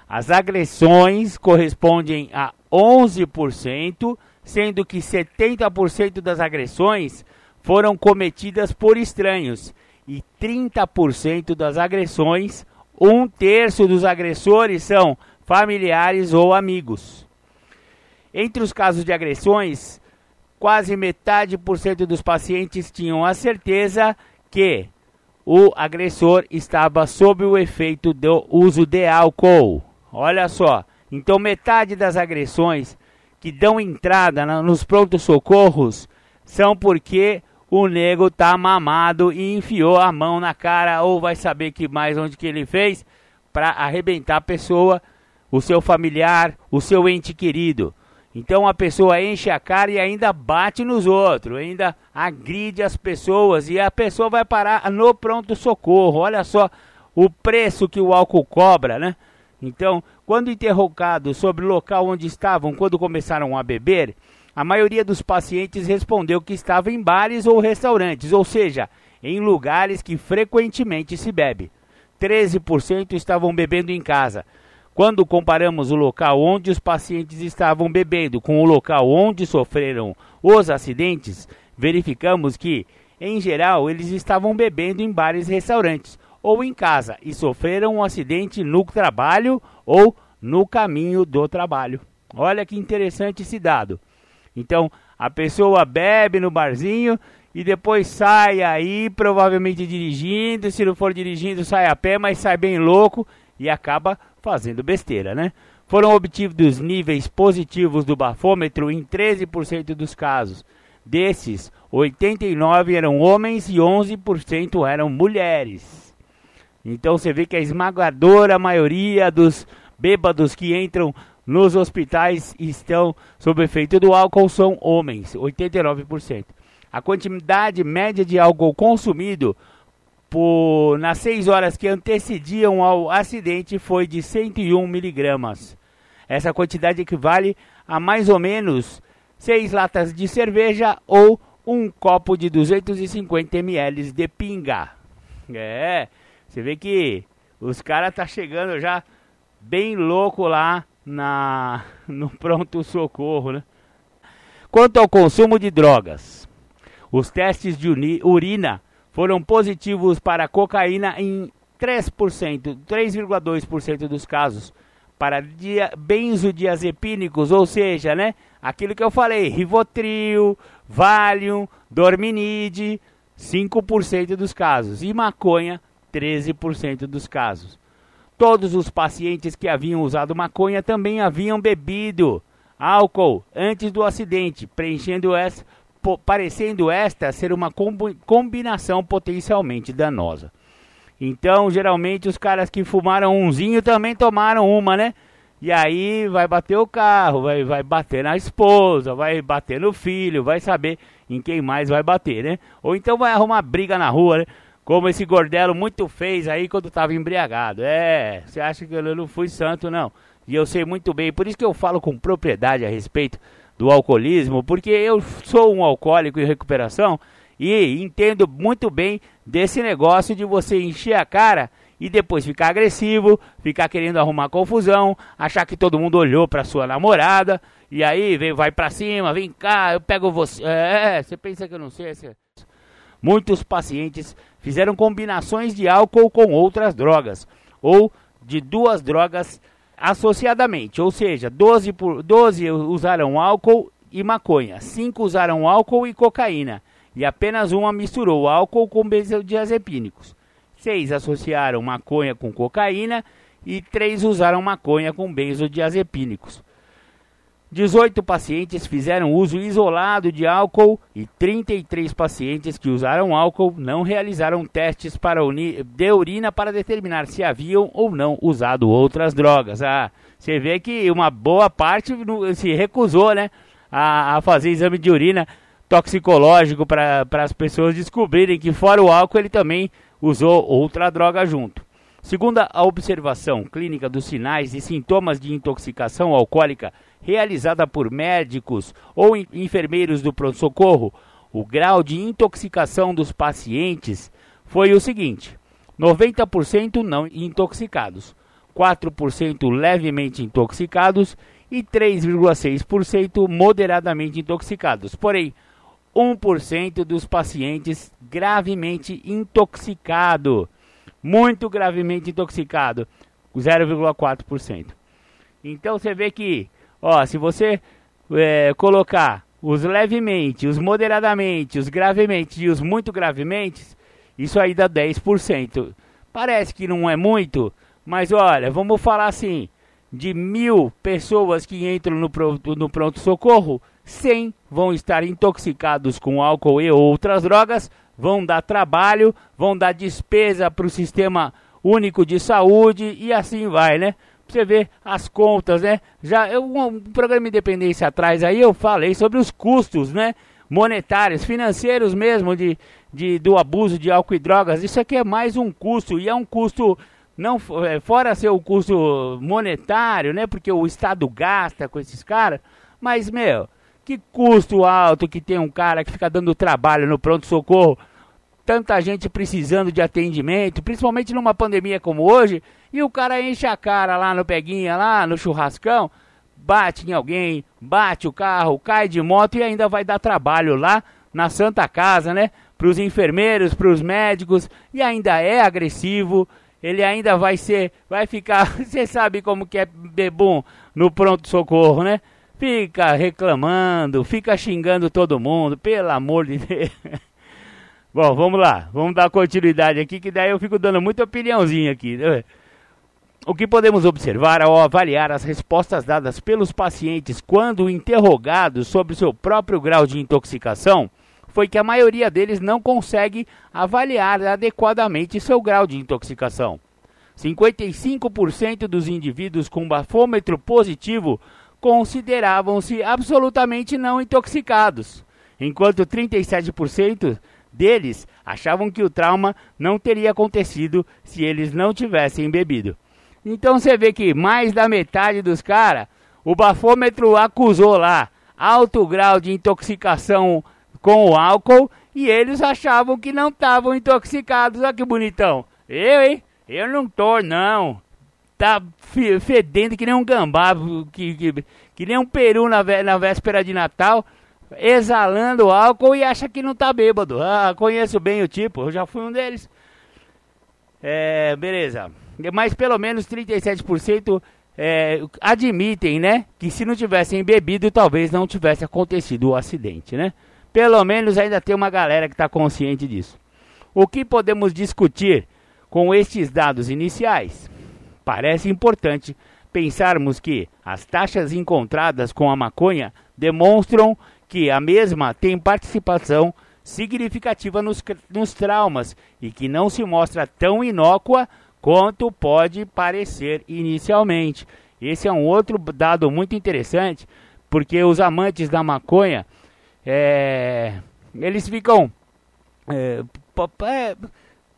As agressões correspondem a 11%, sendo que 70% das agressões foram cometidas por estranhos e 30% das agressões, um terço dos agressores são familiares ou amigos. Entre os casos de agressões, quase metade por cento dos pacientes tinham a certeza que o agressor estava sob o efeito do uso de álcool. Olha só, então metade das agressões que dão entrada nos prontos socorros são porque o nego tá mamado e enfiou a mão na cara ou vai saber que mais onde que ele fez para arrebentar a pessoa, o seu familiar, o seu ente querido. Então a pessoa enche a cara e ainda bate nos outros, ainda agride as pessoas e a pessoa vai parar no pronto socorro. Olha só o preço que o álcool cobra, né? Então, quando interrogados sobre o local onde estavam quando começaram a beber, a maioria dos pacientes respondeu que estava em bares ou restaurantes, ou seja, em lugares que frequentemente se bebe. 13% estavam bebendo em casa. Quando comparamos o local onde os pacientes estavam bebendo com o local onde sofreram os acidentes, verificamos que, em geral, eles estavam bebendo em bares e restaurantes ou em casa e sofreram um acidente no trabalho ou no caminho do trabalho. Olha que interessante esse dado. Então, a pessoa bebe no barzinho e depois sai aí, provavelmente dirigindo. Se não for dirigindo, sai a pé, mas sai bem louco e acaba fazendo besteira, né? Foram obtidos níveis positivos do bafômetro em 13% dos casos. Desses, 89 eram homens e 11% eram mulheres. Então você vê que a esmagadora maioria dos bêbados que entram nos hospitais estão sob efeito do álcool são homens, 89%. A quantidade média de álcool consumido por, nas seis horas que antecediam ao acidente foi de 101 miligramas. Essa quantidade equivale a mais ou menos seis latas de cerveja ou um copo de 250 ml de pinga. É, você vê que os caras tá chegando já bem louco lá na no pronto socorro, né? Quanto ao consumo de drogas, os testes de urina foram positivos para cocaína em 3%, 3,2% dos casos. Para dia, benzodiazepínicos, ou seja, né, aquilo que eu falei, Rivotril, Valium, Dorminide, 5% dos casos. E maconha, 13% dos casos. Todos os pacientes que haviam usado maconha também haviam bebido álcool antes do acidente, preenchendo essa, parecendo esta ser uma combinação potencialmente danosa. Então, geralmente, os caras que fumaram umzinho também tomaram uma, né? E aí vai bater o carro, vai, vai bater na esposa, vai bater no filho, vai saber em quem mais vai bater, né? Ou então vai arrumar briga na rua, né? Como esse Gordelo muito fez aí quando estava embriagado. É, você acha que eu não fui santo, não. E eu sei muito bem, por isso que eu falo com propriedade a respeito do alcoolismo, porque eu sou um alcoólico em recuperação e entendo muito bem desse negócio de você encher a cara e depois ficar agressivo, ficar querendo arrumar confusão, achar que todo mundo olhou para sua namorada e aí vem, vai para cima, vem cá, eu pego você. É, você pensa que eu não sei? Você... Muitos pacientes fizeram combinações de álcool com outras drogas, ou de duas drogas associadamente, ou seja, 12, por, 12 usaram álcool e maconha, 5 usaram álcool e cocaína, e apenas uma misturou álcool com benzodiazepínicos. 6 associaram maconha com cocaína e 3 usaram maconha com benzodiazepínicos. 18 pacientes fizeram uso isolado de álcool e 33 pacientes que usaram álcool não realizaram testes para de urina para determinar se haviam ou não usado outras drogas. Ah, você vê que uma boa parte se recusou né, a, a fazer exame de urina toxicológico para as pessoas descobrirem que, fora o álcool, ele também usou outra droga junto. Segundo a observação clínica dos sinais e sintomas de intoxicação alcoólica realizada por médicos ou enfermeiros do pronto-socorro, o grau de intoxicação dos pacientes foi o seguinte: 90% não intoxicados, 4% levemente intoxicados e 3,6% moderadamente intoxicados. Porém, 1% dos pacientes gravemente intoxicado, muito gravemente intoxicado, 0,4%. Então você vê que Ó, se você é, colocar os levemente, os moderadamente, os gravemente e os muito gravemente, isso aí dá 10%. Parece que não é muito, mas olha, vamos falar assim: de mil pessoas que entram no, no pronto-socorro, 100 vão estar intoxicados com álcool e outras drogas, vão dar trabalho, vão dar despesa para o sistema único de saúde e assim vai, né? Você ver as contas, né? Já eu, um programa de independência atrás aí eu falei sobre os custos, né? Monetários, financeiros mesmo de, de do abuso de álcool e drogas. Isso aqui é mais um custo e é um custo não é, fora ser o custo monetário, né? Porque o Estado gasta com esses caras. Mas meu, que custo alto que tem um cara que fica dando trabalho no pronto socorro tanta gente precisando de atendimento, principalmente numa pandemia como hoje, e o cara enche a cara lá no peguinha, lá no churrascão, bate em alguém, bate o carro, cai de moto e ainda vai dar trabalho lá na Santa Casa, né? Para os enfermeiros, para os médicos, e ainda é agressivo, ele ainda vai ser, vai ficar, você sabe como que é bebum no pronto-socorro, né? Fica reclamando, fica xingando todo mundo, pelo amor de Deus. Bom, vamos lá, vamos dar continuidade aqui, que daí eu fico dando muita opiniãozinha aqui. Né? O que podemos observar ao avaliar as respostas dadas pelos pacientes quando interrogados sobre seu próprio grau de intoxicação foi que a maioria deles não consegue avaliar adequadamente seu grau de intoxicação. 55% dos indivíduos com bafômetro positivo consideravam-se absolutamente não intoxicados, enquanto 37% deles achavam que o trauma não teria acontecido se eles não tivessem bebido. Então você vê que mais da metade dos caras, o bafômetro acusou lá alto grau de intoxicação com o álcool e eles achavam que não estavam intoxicados. Olha que bonitão. Eu, hein? Eu não tô, não. Tá fedendo que nem um gambá, que, que, que nem um peru na, na véspera de Natal exalando álcool e acha que não tá bêbado. Ah, conheço bem o tipo, eu já fui um deles. É, beleza. Mas pelo menos 37% é, admitem, né, que se não tivessem bebido, talvez não tivesse acontecido o acidente, né? Pelo menos ainda tem uma galera que está consciente disso. O que podemos discutir com estes dados iniciais? Parece importante pensarmos que as taxas encontradas com a maconha demonstram que a mesma tem participação significativa nos, nos traumas e que não se mostra tão inócua quanto pode parecer inicialmente. Esse é um outro dado muito interessante, porque os amantes da maconha, é, eles ficam, é, é,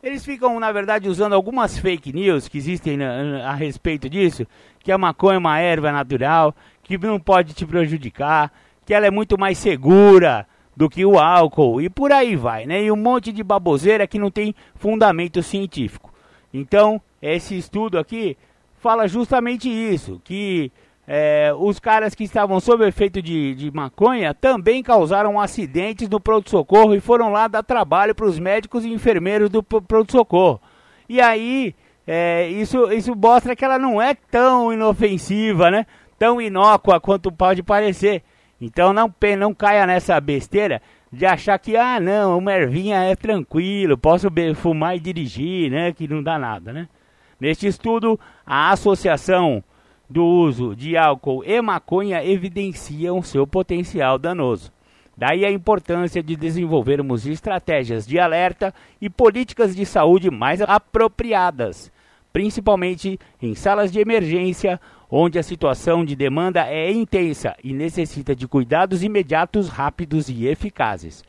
eles ficam na verdade usando algumas fake news que existem na, a respeito disso, que a maconha é uma erva natural, que não pode te prejudicar, que ela é muito mais segura do que o álcool e por aí vai, né? E um monte de baboseira que não tem fundamento científico. Então, esse estudo aqui fala justamente isso, que é, os caras que estavam sob efeito de, de maconha também causaram acidentes no pronto-socorro e foram lá dar trabalho para os médicos e enfermeiros do pronto-socorro. E aí, é, isso, isso mostra que ela não é tão inofensiva, né? Tão inócua quanto pode parecer. Então não, não caia nessa besteira de achar que, ah, não, o Mervinha é tranquilo, posso fumar e dirigir, né? Que não dá nada, né? Neste estudo, a Associação do uso de álcool e maconha evidenciam seu potencial danoso. Daí a importância de desenvolvermos estratégias de alerta e políticas de saúde mais apropriadas, principalmente em salas de emergência, onde a situação de demanda é intensa e necessita de cuidados imediatos, rápidos e eficazes.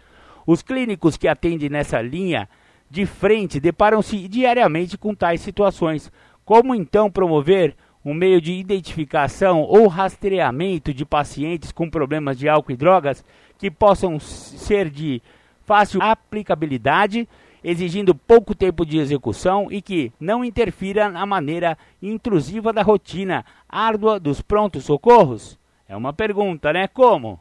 Os clínicos que atendem nessa linha de frente deparam-se diariamente com tais situações. Como então promover um meio de identificação ou rastreamento de pacientes com problemas de álcool e drogas que possam ser de fácil aplicabilidade, exigindo pouco tempo de execução e que não interfira na maneira intrusiva da rotina árdua dos prontos socorros? É uma pergunta, né? Como?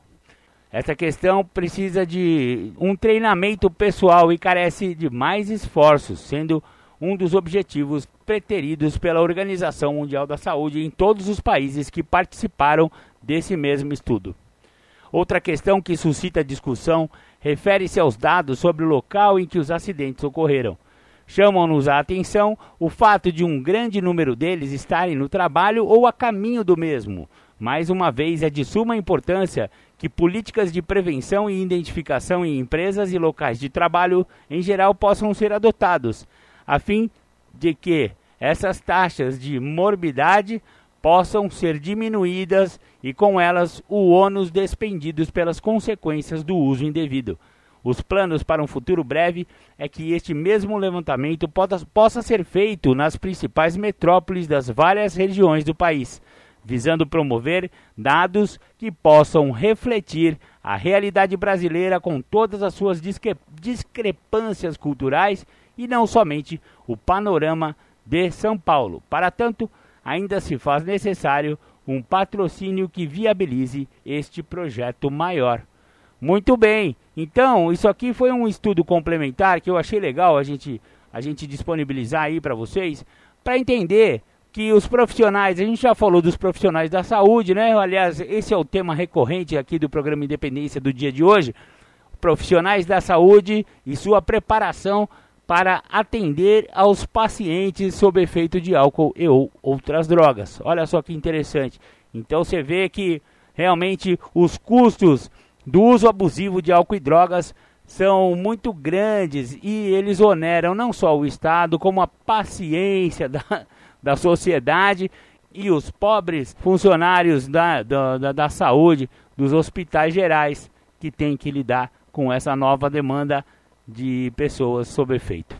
Essa questão precisa de um treinamento pessoal e carece de mais esforços, sendo um dos objetivos preteridos pela Organização Mundial da Saúde em todos os países que participaram desse mesmo estudo. Outra questão que suscita discussão refere-se aos dados sobre o local em que os acidentes ocorreram. Chamam-nos a atenção o fato de um grande número deles estarem no trabalho ou a caminho do mesmo. Mais uma vez, é de suma importância que políticas de prevenção e identificação em empresas e locais de trabalho em geral possam ser adotados, a fim de que essas taxas de morbidade possam ser diminuídas e com elas o ônus despendidos pelas consequências do uso indevido. Os planos para um futuro breve é que este mesmo levantamento possa ser feito nas principais metrópoles das várias regiões do país, visando promover dados que possam refletir a realidade brasileira com todas as suas discre discrepâncias culturais e não somente o panorama de São Paulo. Para tanto, ainda se faz necessário um patrocínio que viabilize este projeto maior. Muito bem, então isso aqui foi um estudo complementar que eu achei legal a gente, a gente disponibilizar aí para vocês, para entender que os profissionais, a gente já falou dos profissionais da saúde, né? Aliás, esse é o tema recorrente aqui do programa Independência do dia de hoje. Profissionais da saúde e sua preparação para atender aos pacientes sob efeito de álcool e ou outras drogas. Olha só que interessante. Então você vê que realmente os custos do uso abusivo de álcool e drogas são muito grandes e eles oneram não só o Estado, como a paciência da, da sociedade e os pobres funcionários da, da, da saúde dos hospitais gerais que têm que lidar com essa nova demanda de pessoas sob efeito.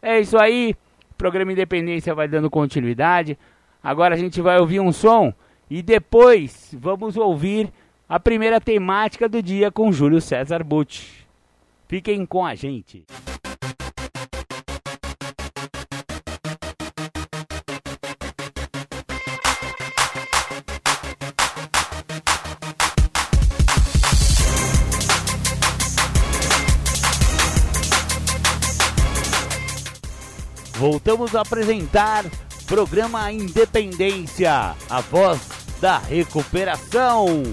É isso aí, o programa Independência vai dando continuidade. Agora a gente vai ouvir um som e depois vamos ouvir a primeira temática do dia com Júlio César Butti. Fiquem com a gente. Voltamos a apresentar programa Independência, a voz da recuperação.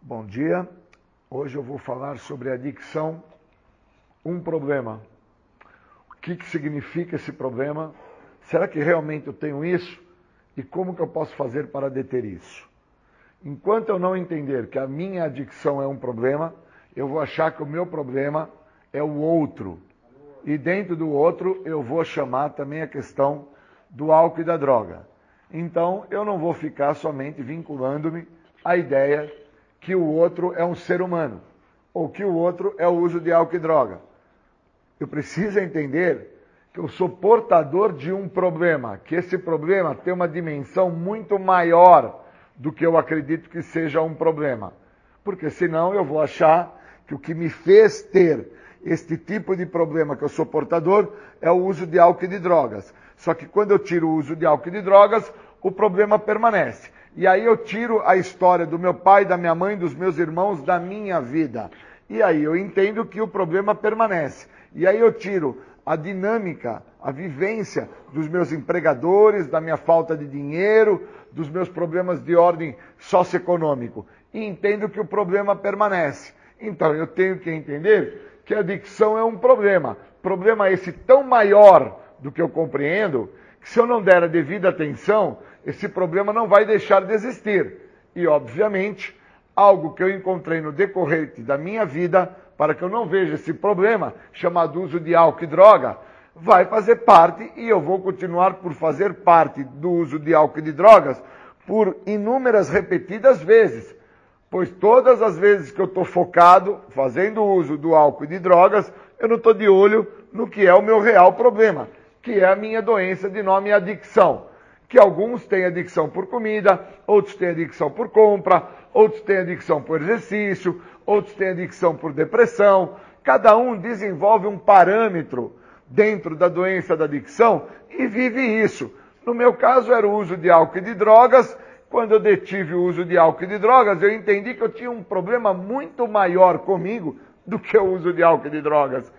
Bom dia. Hoje eu vou falar sobre adicção, um problema. O que, que significa esse problema? Será que realmente eu tenho isso? E como que eu posso fazer para deter isso? Enquanto eu não entender que a minha adicção é um problema, eu vou achar que o meu problema é o outro. E dentro do outro, eu vou chamar também a questão do álcool e da droga. Então, eu não vou ficar somente vinculando-me à ideia que o outro é um ser humano, ou que o outro é o uso de álcool e droga. Eu preciso entender eu sou portador de um problema, que esse problema tem uma dimensão muito maior do que eu acredito que seja um problema. Porque senão eu vou achar que o que me fez ter este tipo de problema que eu sou portador é o uso de álcool e de drogas. Só que quando eu tiro o uso de álcool e de drogas, o problema permanece. E aí eu tiro a história do meu pai, da minha mãe, dos meus irmãos, da minha vida. E aí eu entendo que o problema permanece. E aí eu tiro a dinâmica, a vivência dos meus empregadores, da minha falta de dinheiro, dos meus problemas de ordem socioeconômico. e entendo que o problema permanece. Então eu tenho que entender que a adicção é um problema. Problema esse tão maior do que eu compreendo, que se eu não der a devida atenção, esse problema não vai deixar de existir. E, obviamente, algo que eu encontrei no decorrer da minha vida, para que eu não veja esse problema, chamado uso de álcool e droga, vai fazer parte e eu vou continuar por fazer parte do uso de álcool e de drogas por inúmeras repetidas vezes. Pois todas as vezes que eu estou focado, fazendo uso do álcool e de drogas, eu não estou de olho no que é o meu real problema, que é a minha doença de nome adicção. Que alguns têm adicção por comida, outros têm adicção por compra, outros têm adicção por exercício, outros têm adicção por depressão. Cada um desenvolve um parâmetro dentro da doença da adicção e vive isso. No meu caso era o uso de álcool e de drogas. Quando eu detive o uso de álcool e de drogas, eu entendi que eu tinha um problema muito maior comigo do que o uso de álcool e de drogas.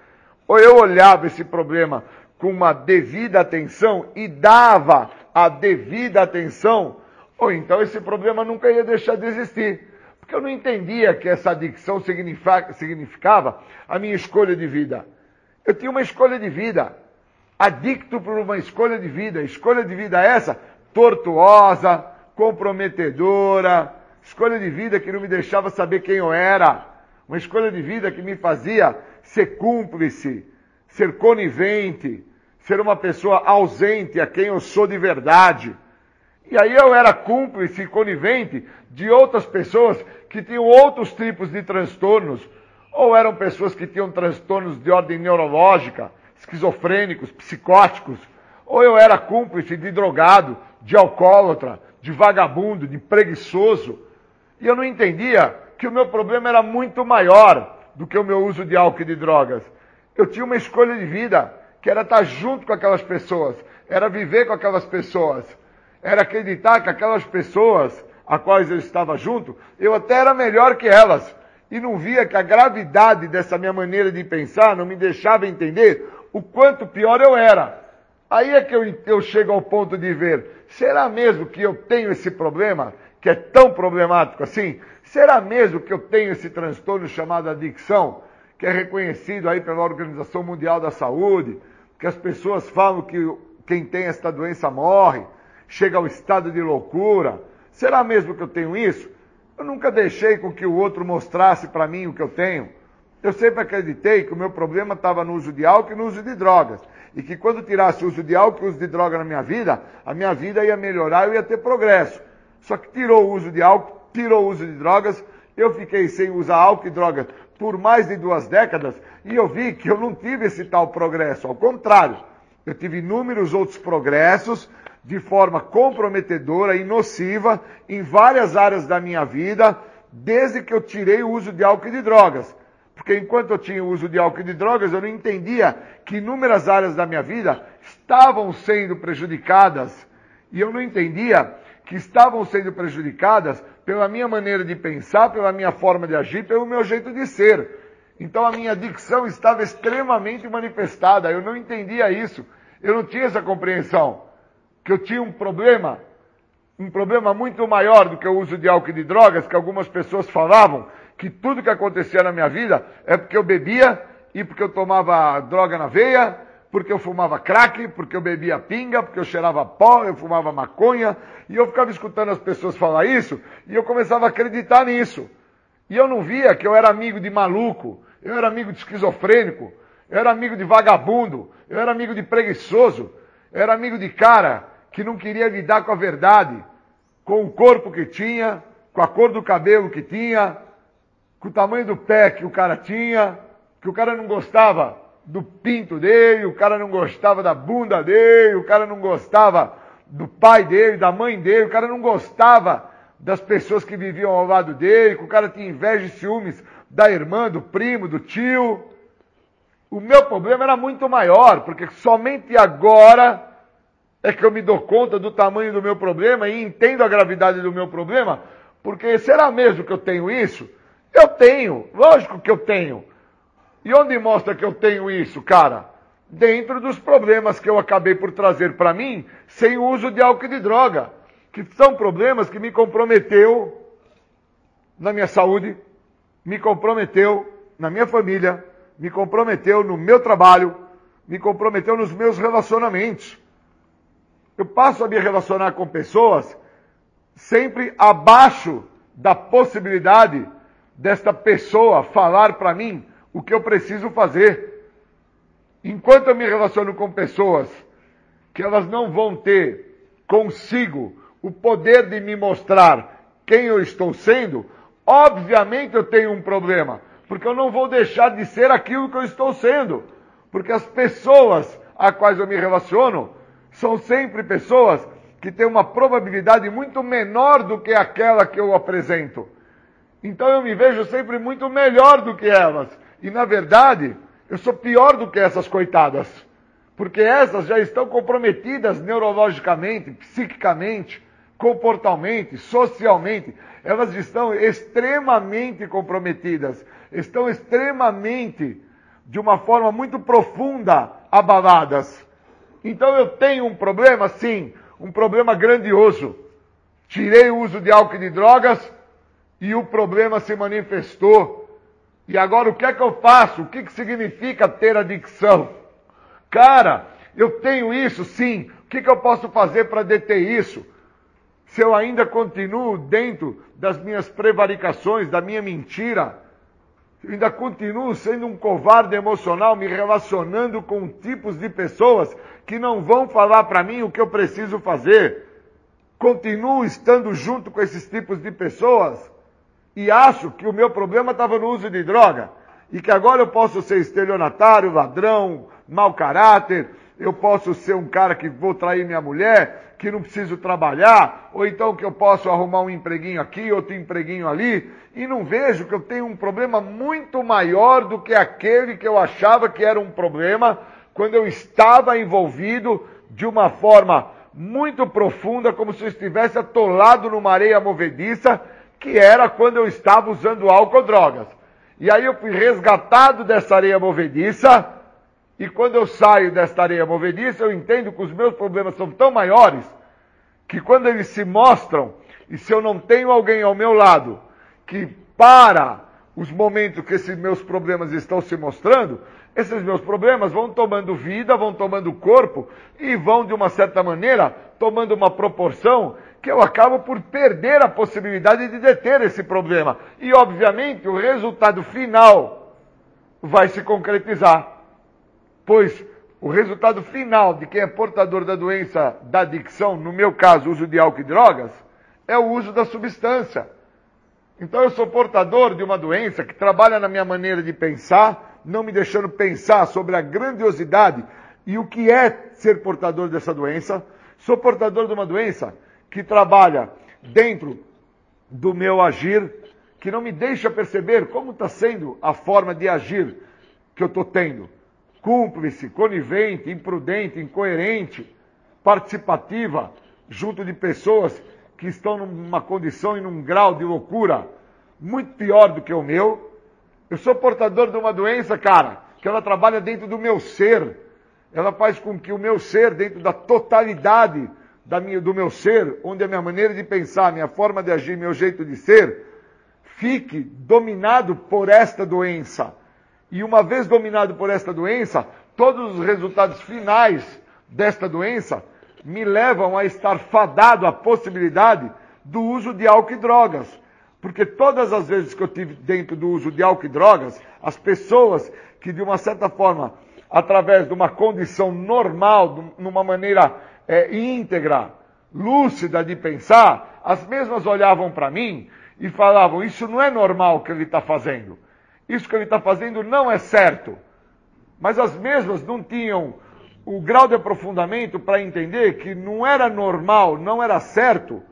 Ou eu olhava esse problema com uma devida atenção e dava a devida atenção, ou então esse problema nunca ia deixar de existir. Porque eu não entendia que essa adicção significava a minha escolha de vida. Eu tinha uma escolha de vida. Adicto por uma escolha de vida. Escolha de vida essa tortuosa, comprometedora, escolha de vida que não me deixava saber quem eu era. Uma escolha de vida que me fazia ser cúmplice, ser conivente, ser uma pessoa ausente a quem eu sou de verdade. E aí eu era cúmplice e conivente de outras pessoas que tinham outros tipos de transtornos, ou eram pessoas que tinham transtornos de ordem neurológica, esquizofrênicos, psicóticos, ou eu era cúmplice de drogado, de alcoólatra, de vagabundo, de preguiçoso. E eu não entendia que o meu problema era muito maior do que o meu uso de álcool e de drogas. Eu tinha uma escolha de vida, que era estar junto com aquelas pessoas, era viver com aquelas pessoas, era acreditar que aquelas pessoas a quais eu estava junto, eu até era melhor que elas e não via que a gravidade dessa minha maneira de pensar não me deixava entender o quanto pior eu era. Aí é que eu, eu chego ao ponto de ver, será mesmo que eu tenho esse problema, que é tão problemático assim? Será mesmo que eu tenho esse transtorno chamado adicção, que é reconhecido aí pela Organização Mundial da Saúde, que as pessoas falam que quem tem esta doença morre, chega ao estado de loucura. Será mesmo que eu tenho isso? Eu nunca deixei com que o outro mostrasse para mim o que eu tenho. Eu sempre acreditei que o meu problema estava no uso de álcool e no uso de drogas. E que quando tirasse o uso de álcool e o uso de droga na minha vida, a minha vida ia melhorar, eu ia ter progresso. Só que tirou o uso de álcool, tirou o uso de drogas, eu fiquei sem usar álcool e drogas por mais de duas décadas e eu vi que eu não tive esse tal progresso. Ao contrário, eu tive inúmeros outros progressos de forma comprometedora e nociva em várias áreas da minha vida, desde que eu tirei o uso de álcool e de drogas. Porque enquanto eu tinha o uso de álcool e de drogas, eu não entendia que inúmeras áreas da minha vida estavam sendo prejudicadas. E eu não entendia que estavam sendo prejudicadas pela minha maneira de pensar, pela minha forma de agir, pelo meu jeito de ser. Então a minha dicção estava extremamente manifestada. Eu não entendia isso. Eu não tinha essa compreensão que eu tinha um problema, um problema muito maior do que o uso de álcool e de drogas, que algumas pessoas falavam que tudo que acontecia na minha vida é porque eu bebia e porque eu tomava droga na veia, porque eu fumava crack, porque eu bebia pinga, porque eu cheirava pó, eu fumava maconha, e eu ficava escutando as pessoas falar isso, e eu começava a acreditar nisso. E eu não via que eu era amigo de maluco, eu era amigo de esquizofrênico, eu era amigo de vagabundo, eu era amigo de preguiçoso, eu era amigo de cara que não queria lidar com a verdade, com o corpo que tinha, com a cor do cabelo que tinha, com o tamanho do pé que o cara tinha, que o cara não gostava do pinto dele, o cara não gostava da bunda dele, o cara não gostava do pai dele, da mãe dele, o cara não gostava das pessoas que viviam ao lado dele, que o cara tinha inveja e ciúmes da irmã, do primo, do tio. O meu problema era muito maior, porque somente agora é que eu me dou conta do tamanho do meu problema e entendo a gravidade do meu problema, porque será mesmo que eu tenho isso? Eu tenho, lógico que eu tenho. E onde mostra que eu tenho isso, cara? Dentro dos problemas que eu acabei por trazer para mim sem o uso de álcool e de droga, que são problemas que me comprometeu na minha saúde, me comprometeu na minha família, me comprometeu no meu trabalho, me comprometeu nos meus relacionamentos. Eu passo a me relacionar com pessoas sempre abaixo da possibilidade desta pessoa falar para mim o que eu preciso fazer. Enquanto eu me relaciono com pessoas que elas não vão ter consigo o poder de me mostrar quem eu estou sendo, obviamente eu tenho um problema, porque eu não vou deixar de ser aquilo que eu estou sendo, porque as pessoas a quais eu me relaciono são sempre pessoas que têm uma probabilidade muito menor do que aquela que eu apresento. Então eu me vejo sempre muito melhor do que elas. E na verdade, eu sou pior do que essas coitadas. Porque essas já estão comprometidas neurologicamente, psiquicamente, comportalmente, socialmente. Elas estão extremamente comprometidas. Estão extremamente, de uma forma muito profunda, abaladas. Então eu tenho um problema, sim, um problema grandioso. Tirei o uso de álcool e de drogas e o problema se manifestou. E agora o que é que eu faço? O que, que significa ter adicção? Cara, eu tenho isso sim. O que, que eu posso fazer para deter isso? Se eu ainda continuo dentro das minhas prevaricações, da minha mentira, ainda continuo sendo um covarde emocional, me relacionando com tipos de pessoas que não vão falar para mim o que eu preciso fazer. Continuo estando junto com esses tipos de pessoas e acho que o meu problema estava no uso de droga e que agora eu posso ser estelionatário, ladrão, mau caráter, eu posso ser um cara que vou trair minha mulher, que não preciso trabalhar, ou então que eu posso arrumar um empreguinho aqui, outro empreguinho ali, e não vejo que eu tenho um problema muito maior do que aquele que eu achava que era um problema quando eu estava envolvido de uma forma muito profunda, como se eu estivesse atolado numa areia movediça, que era quando eu estava usando álcool ou drogas. E aí eu fui resgatado dessa areia movediça, e quando eu saio desta areia movediça, eu entendo que os meus problemas são tão maiores, que quando eles se mostram, e se eu não tenho alguém ao meu lado que para os momentos que esses meus problemas estão se mostrando, esses meus problemas vão tomando vida, vão tomando corpo e vão, de uma certa maneira, tomando uma proporção que eu acabo por perder a possibilidade de deter esse problema. E, obviamente, o resultado final vai se concretizar. Pois o resultado final de quem é portador da doença da adicção, no meu caso, uso de álcool e drogas, é o uso da substância. Então eu sou portador de uma doença que trabalha na minha maneira de pensar, não me deixando pensar sobre a grandiosidade e o que é ser portador dessa doença. Sou portador de uma doença que trabalha dentro do meu agir, que não me deixa perceber como está sendo a forma de agir que eu estou tendo. Cúmplice, conivente, imprudente, incoerente, participativa, junto de pessoas que estão numa condição e num grau de loucura muito pior do que o meu, eu sou portador de uma doença, cara, que ela trabalha dentro do meu ser. Ela faz com que o meu ser, dentro da totalidade da minha, do meu ser, onde a minha maneira de pensar, minha forma de agir, meu jeito de ser, fique dominado por esta doença. E uma vez dominado por esta doença, todos os resultados finais desta doença me levam a estar fadado à possibilidade do uso de álcool e drogas. Porque todas as vezes que eu tive dentro do uso de álcool e drogas, as pessoas que de uma certa forma, através de uma condição normal, numa maneira é, íntegra, lúcida de pensar, as mesmas olhavam para mim e falavam: Isso não é normal o que ele está fazendo. Isso que ele está fazendo não é certo. Mas as mesmas não tinham o grau de aprofundamento para entender que não era normal, não era certo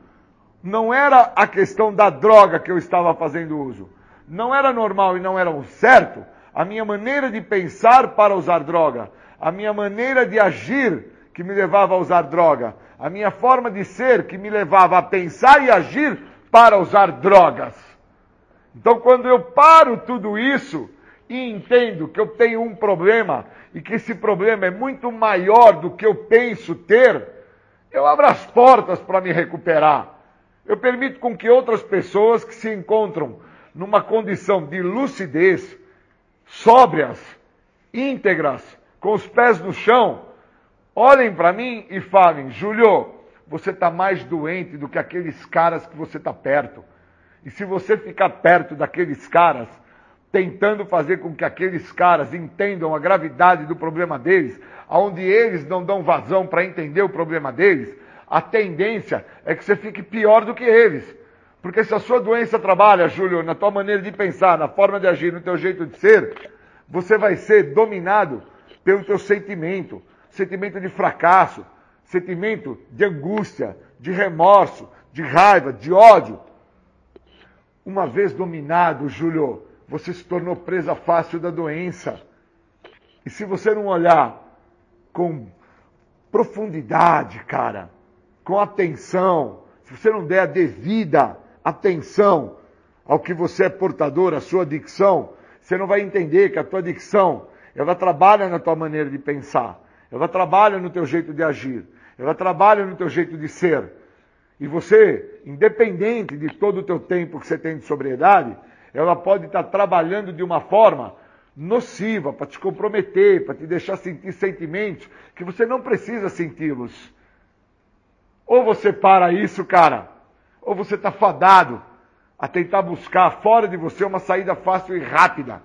não era a questão da droga que eu estava fazendo uso. Não era normal e não era o certo a minha maneira de pensar para usar droga, a minha maneira de agir que me levava a usar droga, a minha forma de ser que me levava a pensar e agir para usar drogas. Então, quando eu paro tudo isso e entendo que eu tenho um problema e que esse problema é muito maior do que eu penso ter, eu abro as portas para me recuperar. Eu permito com que outras pessoas que se encontram numa condição de lucidez, sóbrias, íntegras, com os pés no chão, olhem para mim e falem: Júlio, você está mais doente do que aqueles caras que você está perto. E se você ficar perto daqueles caras, tentando fazer com que aqueles caras entendam a gravidade do problema deles, aonde eles não dão vazão para entender o problema deles, a tendência é que você fique pior do que eles. Porque se a sua doença trabalha, Júlio, na tua maneira de pensar, na forma de agir, no teu jeito de ser, você vai ser dominado pelo teu sentimento, sentimento de fracasso, sentimento de angústia, de remorso, de raiva, de ódio. Uma vez dominado, Júlio, você se tornou presa fácil da doença. E se você não olhar com profundidade, cara, com atenção, se você não der a devida atenção ao que você é portador, à sua adicção, você não vai entender que a tua adicção, ela trabalha na tua maneira de pensar, ela trabalha no teu jeito de agir, ela trabalha no teu jeito de ser. E você, independente de todo o teu tempo que você tem de sobriedade, ela pode estar trabalhando de uma forma nociva, para te comprometer, para te deixar sentir sentimentos que você não precisa senti-los. Ou você para isso, cara, ou você está fadado a tentar buscar fora de você uma saída fácil e rápida.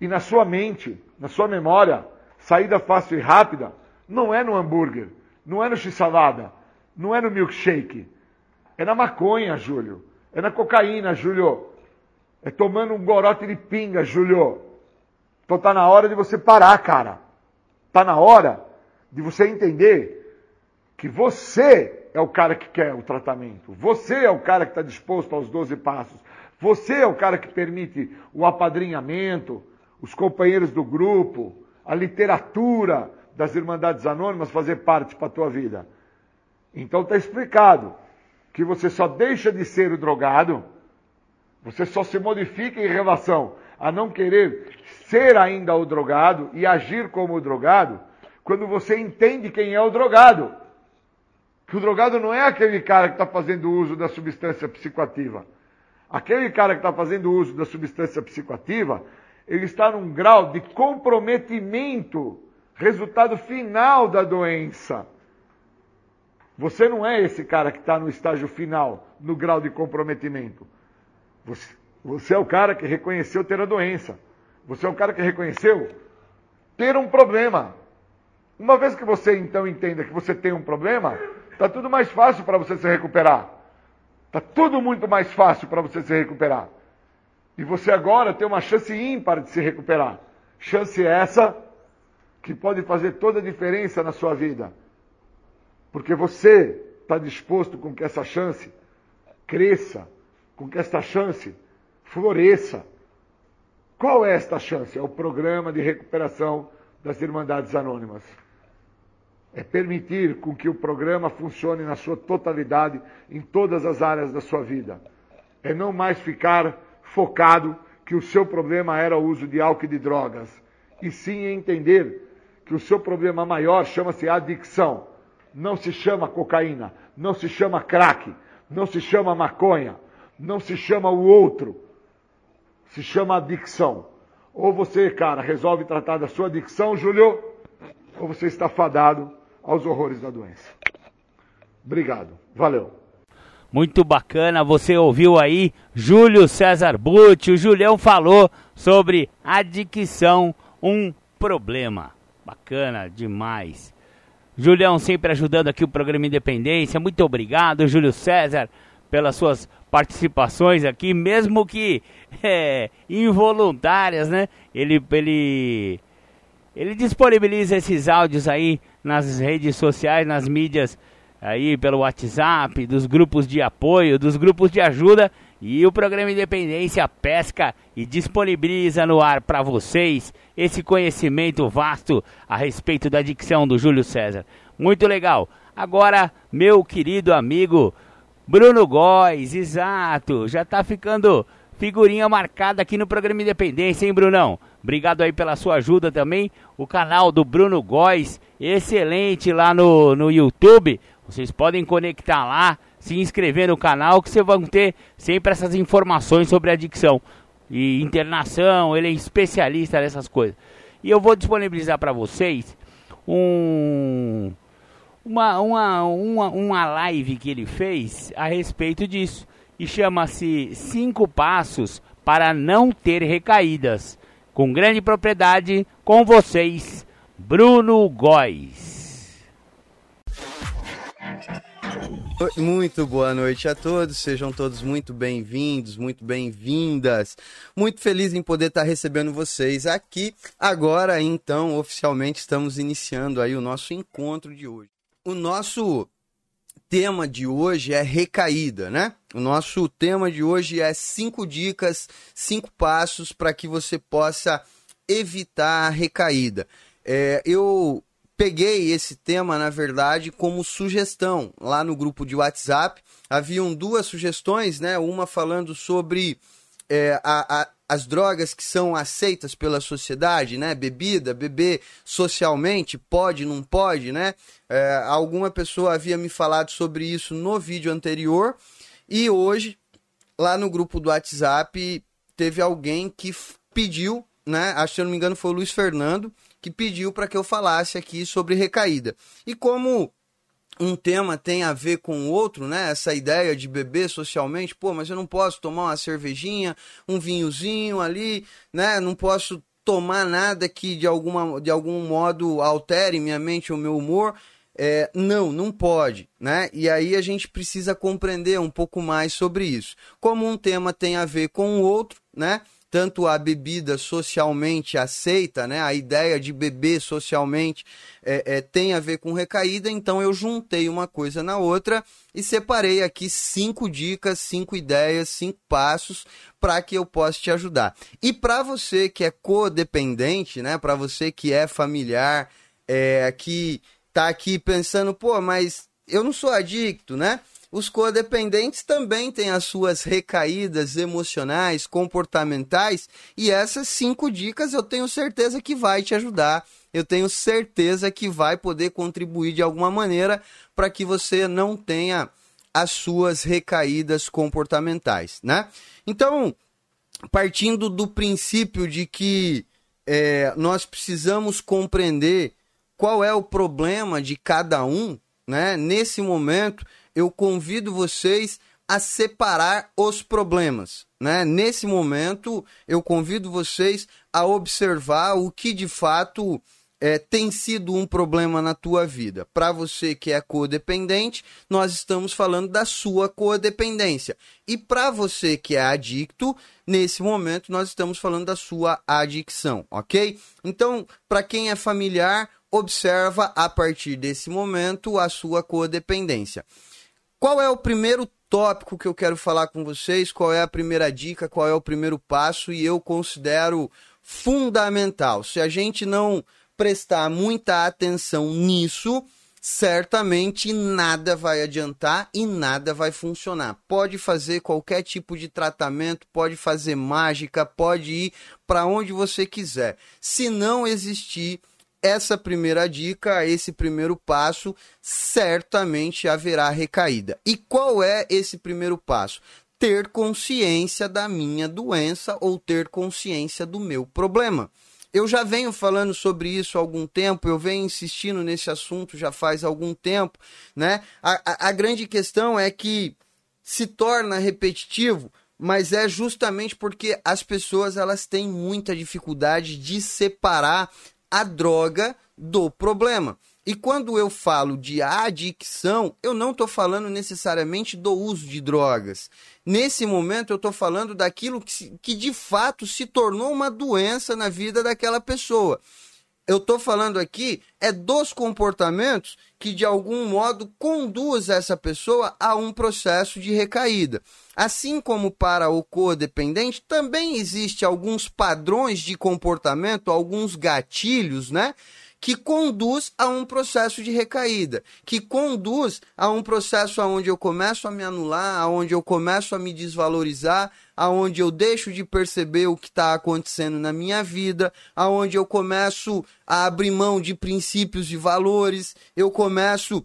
E na sua mente, na sua memória, saída fácil e rápida não é no hambúrguer, não é no x-salada, não é no milkshake. É na maconha, Júlio. É na cocaína, Júlio. É tomando um gorote de pinga, Júlio. Então tá na hora de você parar, cara. Tá na hora de você entender que você é o cara que quer o tratamento, você é o cara que está disposto aos 12 passos, você é o cara que permite o apadrinhamento, os companheiros do grupo, a literatura das Irmandades Anônimas fazer parte para a tua vida. Então está explicado que você só deixa de ser o drogado, você só se modifica em relação a não querer ser ainda o drogado e agir como o drogado, quando você entende quem é o drogado. Que o drogado não é aquele cara que está fazendo uso da substância psicoativa. Aquele cara que está fazendo uso da substância psicoativa, ele está num grau de comprometimento, resultado final da doença. Você não é esse cara que está no estágio final, no grau de comprometimento. Você, você é o cara que reconheceu ter a doença. Você é o cara que reconheceu ter um problema. Uma vez que você então entenda que você tem um problema, Está tudo mais fácil para você se recuperar. Está tudo muito mais fácil para você se recuperar. E você agora tem uma chance ímpar de se recuperar. Chance essa que pode fazer toda a diferença na sua vida. Porque você está disposto com que essa chance cresça, com que esta chance floresça. Qual é esta chance? É o programa de recuperação das Irmandades Anônimas é permitir com que o programa funcione na sua totalidade em todas as áreas da sua vida. É não mais ficar focado que o seu problema era o uso de álcool e de drogas, e sim entender que o seu problema maior chama-se adicção. Não se chama cocaína, não se chama crack, não se chama maconha, não se chama o outro. Se chama adicção. Ou você, cara, resolve tratar da sua adicção, Júlio, ou você está fadado aos horrores da doença. Obrigado. Valeu. Muito bacana, você ouviu aí Júlio César Butti, o Julião falou sobre adicção, um problema. Bacana demais. Julião sempre ajudando aqui o programa Independência. Muito obrigado, Júlio César, pelas suas participações aqui, mesmo que é, involuntárias, né? Ele, ele, ele disponibiliza esses áudios aí nas redes sociais, nas mídias aí pelo WhatsApp, dos grupos de apoio, dos grupos de ajuda e o programa Independência pesca e disponibiliza no ar para vocês esse conhecimento vasto a respeito da dicção do Júlio César. Muito legal. Agora, meu querido amigo Bruno Góes, exato, já está ficando figurinha marcada aqui no programa Independência, hein, Brunão? Obrigado aí pela sua ajuda também. O canal do Bruno Góes, excelente lá no, no YouTube. Vocês podem conectar lá, se inscrever no canal, que vocês vão ter sempre essas informações sobre adicção e internação. Ele é especialista nessas coisas. E eu vou disponibilizar para vocês um, uma, uma, uma, uma live que ele fez a respeito disso. E chama-se Cinco Passos para Não Ter Recaídas. Com grande propriedade, com vocês, Bruno Góes. Muito boa noite a todos, sejam todos muito bem-vindos, muito bem-vindas. Muito feliz em poder estar recebendo vocês aqui. Agora, então, oficialmente estamos iniciando aí o nosso encontro de hoje. O nosso tema de hoje é recaída, né? O nosso tema de hoje é cinco dicas, cinco passos para que você possa evitar a recaída. É, eu peguei esse tema, na verdade, como sugestão lá no grupo de WhatsApp. Haviam duas sugestões, né? Uma falando sobre é, a, a, as drogas que são aceitas pela sociedade, né? Bebida, beber socialmente, pode, não pode, né? É, alguma pessoa havia me falado sobre isso no vídeo anterior e hoje, lá no grupo do WhatsApp, teve alguém que pediu, né? Acho que se eu não me engano foi o Luiz Fernando, que pediu para que eu falasse aqui sobre recaída. E como um tema tem a ver com o outro, né? Essa ideia de beber socialmente, pô, mas eu não posso tomar uma cervejinha, um vinhozinho ali, né? Não posso tomar nada que de, alguma, de algum modo altere minha mente ou meu humor. É, não, não pode, né? E aí a gente precisa compreender um pouco mais sobre isso. Como um tema tem a ver com o outro, né? Tanto a bebida socialmente aceita, né? A ideia de beber socialmente é, é, tem a ver com recaída, então eu juntei uma coisa na outra e separei aqui cinco dicas, cinco ideias, cinco passos para que eu possa te ajudar. E para você que é codependente, né? Para você que é familiar, é, que tá aqui pensando, pô, mas eu não sou adicto, né? Os codependentes também têm as suas recaídas emocionais, comportamentais, e essas cinco dicas eu tenho certeza que vai te ajudar. Eu tenho certeza que vai poder contribuir de alguma maneira para que você não tenha as suas recaídas comportamentais, né? Então, partindo do princípio de que é, nós precisamos compreender qual é o problema de cada um, né? Nesse momento, eu convido vocês a separar os problemas. Né? Nesse momento, eu convido vocês a observar o que de fato é, tem sido um problema na tua vida. Para você que é codependente, nós estamos falando da sua codependência. E para você que é adicto, nesse momento nós estamos falando da sua adicção, ok? Então, para quem é familiar, observa a partir desse momento a sua codependência. Qual é o primeiro tópico que eu quero falar com vocês? Qual é a primeira dica? Qual é o primeiro passo? E eu considero fundamental. Se a gente não prestar muita atenção nisso, certamente nada vai adiantar e nada vai funcionar. Pode fazer qualquer tipo de tratamento, pode fazer mágica, pode ir para onde você quiser. Se não existir essa primeira dica, esse primeiro passo, certamente haverá recaída. E qual é esse primeiro passo? Ter consciência da minha doença ou ter consciência do meu problema. Eu já venho falando sobre isso há algum tempo, eu venho insistindo nesse assunto já faz algum tempo, né? A, a, a grande questão é que se torna repetitivo, mas é justamente porque as pessoas elas têm muita dificuldade de separar a droga do problema. E quando eu falo de adicção, eu não estou falando necessariamente do uso de drogas. Nesse momento, eu estou falando daquilo que, que de fato se tornou uma doença na vida daquela pessoa eu estou falando aqui é dos comportamentos que de algum modo conduz essa pessoa a um processo de recaída. Assim como para o codependente, também existe alguns padrões de comportamento, alguns gatilhos, né? Que conduz a um processo de recaída, que conduz a um processo onde eu começo a me anular, onde eu começo a me desvalorizar, aonde eu deixo de perceber o que está acontecendo na minha vida, aonde eu começo a abrir mão de princípios e valores, eu começo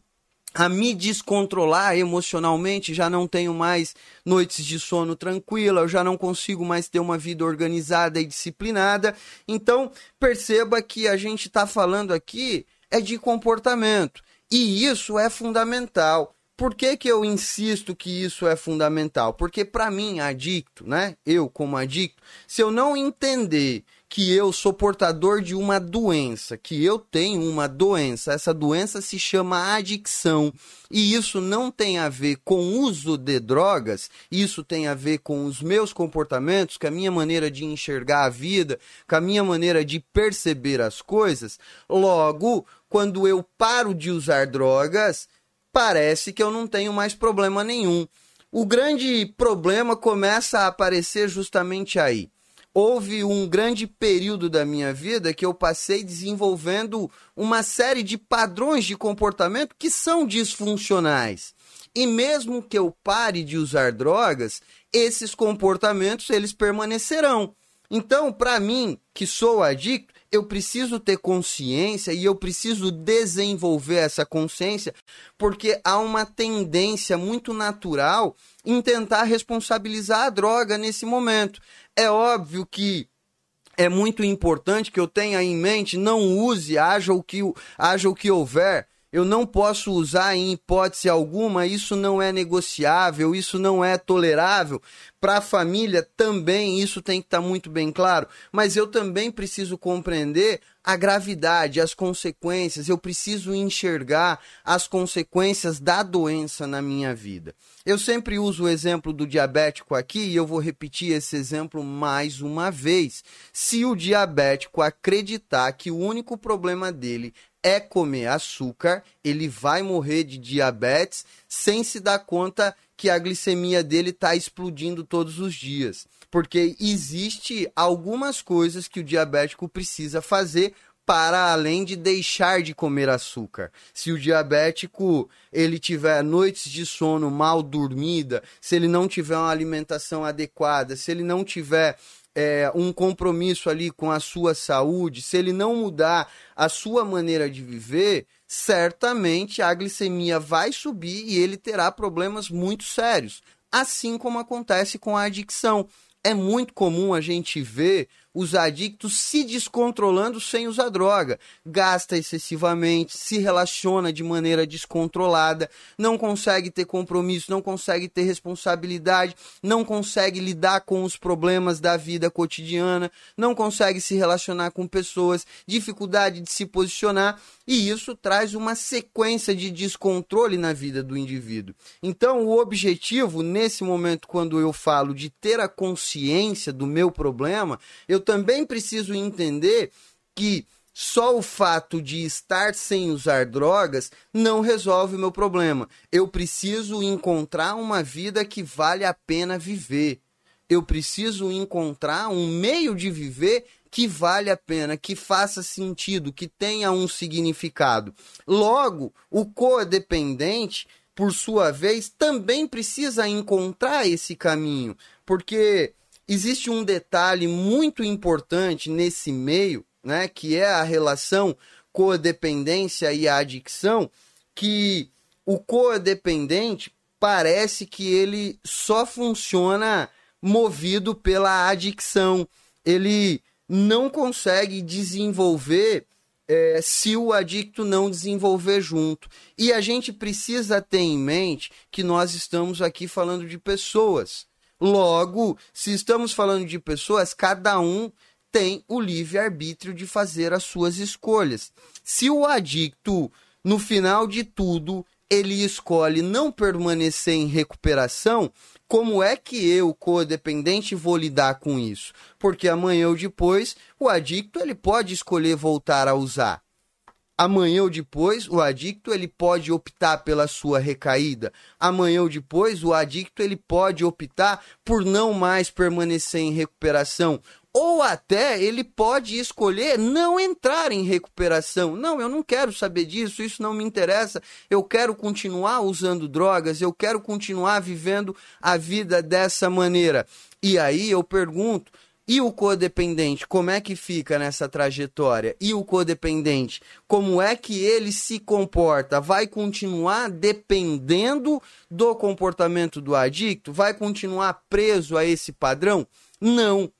a me descontrolar emocionalmente, já não tenho mais noites de sono tranquila, eu já não consigo mais ter uma vida organizada e disciplinada. Então, perceba que a gente está falando aqui é de comportamento. E isso é fundamental. Por que, que eu insisto que isso é fundamental? Porque para mim, adicto, né? Eu como adicto, se eu não entender que eu sou portador de uma doença, que eu tenho uma doença, essa doença se chama adicção, e isso não tem a ver com o uso de drogas, isso tem a ver com os meus comportamentos, com a minha maneira de enxergar a vida, com a minha maneira de perceber as coisas. Logo, quando eu paro de usar drogas, parece que eu não tenho mais problema nenhum. O grande problema começa a aparecer justamente aí. Houve um grande período da minha vida que eu passei desenvolvendo uma série de padrões de comportamento que são disfuncionais. E mesmo que eu pare de usar drogas, esses comportamentos eles permanecerão. Então, para mim, que sou adicto, eu preciso ter consciência e eu preciso desenvolver essa consciência, porque há uma tendência muito natural em tentar responsabilizar a droga nesse momento. É óbvio que é muito importante que eu tenha em mente, não use, haja o que, haja o que houver. Eu não posso usar em hipótese alguma, isso não é negociável, isso não é tolerável, para a família também isso tem que estar tá muito bem claro, mas eu também preciso compreender a gravidade, as consequências, eu preciso enxergar as consequências da doença na minha vida. Eu sempre uso o exemplo do diabético aqui e eu vou repetir esse exemplo mais uma vez. Se o diabético acreditar que o único problema dele é comer açúcar, ele vai morrer de diabetes sem se dar conta que a glicemia dele está explodindo todos os dias. Porque existe algumas coisas que o diabético precisa fazer para além de deixar de comer açúcar. Se o diabético ele tiver noites de sono mal dormida, se ele não tiver uma alimentação adequada, se ele não tiver é, um compromisso ali com a sua saúde, se ele não mudar a sua maneira de viver, certamente a glicemia vai subir e ele terá problemas muito sérios. Assim como acontece com a adicção. É muito comum a gente ver os adictos se descontrolando sem usar droga. Gasta excessivamente, se relaciona de maneira descontrolada, não consegue ter compromisso, não consegue ter responsabilidade, não consegue lidar com os problemas da vida cotidiana, não consegue se relacionar com pessoas, dificuldade de se posicionar, e isso traz uma sequência de descontrole na vida do indivíduo. Então, o objetivo nesse momento quando eu falo de ter a consciência do meu problema, eu também preciso entender que só o fato de estar sem usar drogas não resolve o meu problema. Eu preciso encontrar uma vida que vale a pena viver. Eu preciso encontrar um meio de viver que vale a pena, que faça sentido, que tenha um significado. Logo, o codependente, por sua vez, também precisa encontrar esse caminho, porque existe um detalhe muito importante nesse meio, né, que é a relação codependência e a adicção, que o codependente parece que ele só funciona movido pela adicção. Ele não consegue desenvolver é, se o adicto não desenvolver junto. E a gente precisa ter em mente que nós estamos aqui falando de pessoas. Logo, se estamos falando de pessoas, cada um tem o livre-arbítrio de fazer as suas escolhas. Se o adicto, no final de tudo, ele escolhe não permanecer em recuperação, como é que eu, codependente, vou lidar com isso? Porque amanhã ou depois, o adicto ele pode escolher voltar a usar amanhã ou depois o adicto ele pode optar pela sua recaída. Amanhã ou depois o adicto ele pode optar por não mais permanecer em recuperação. Ou até ele pode escolher não entrar em recuperação. Não, eu não quero saber disso, isso não me interessa. Eu quero continuar usando drogas, eu quero continuar vivendo a vida dessa maneira. E aí eu pergunto: E o codependente, como é que fica nessa trajetória? E o codependente, como é que ele se comporta? Vai continuar dependendo do comportamento do adicto? Vai continuar preso a esse padrão? Não.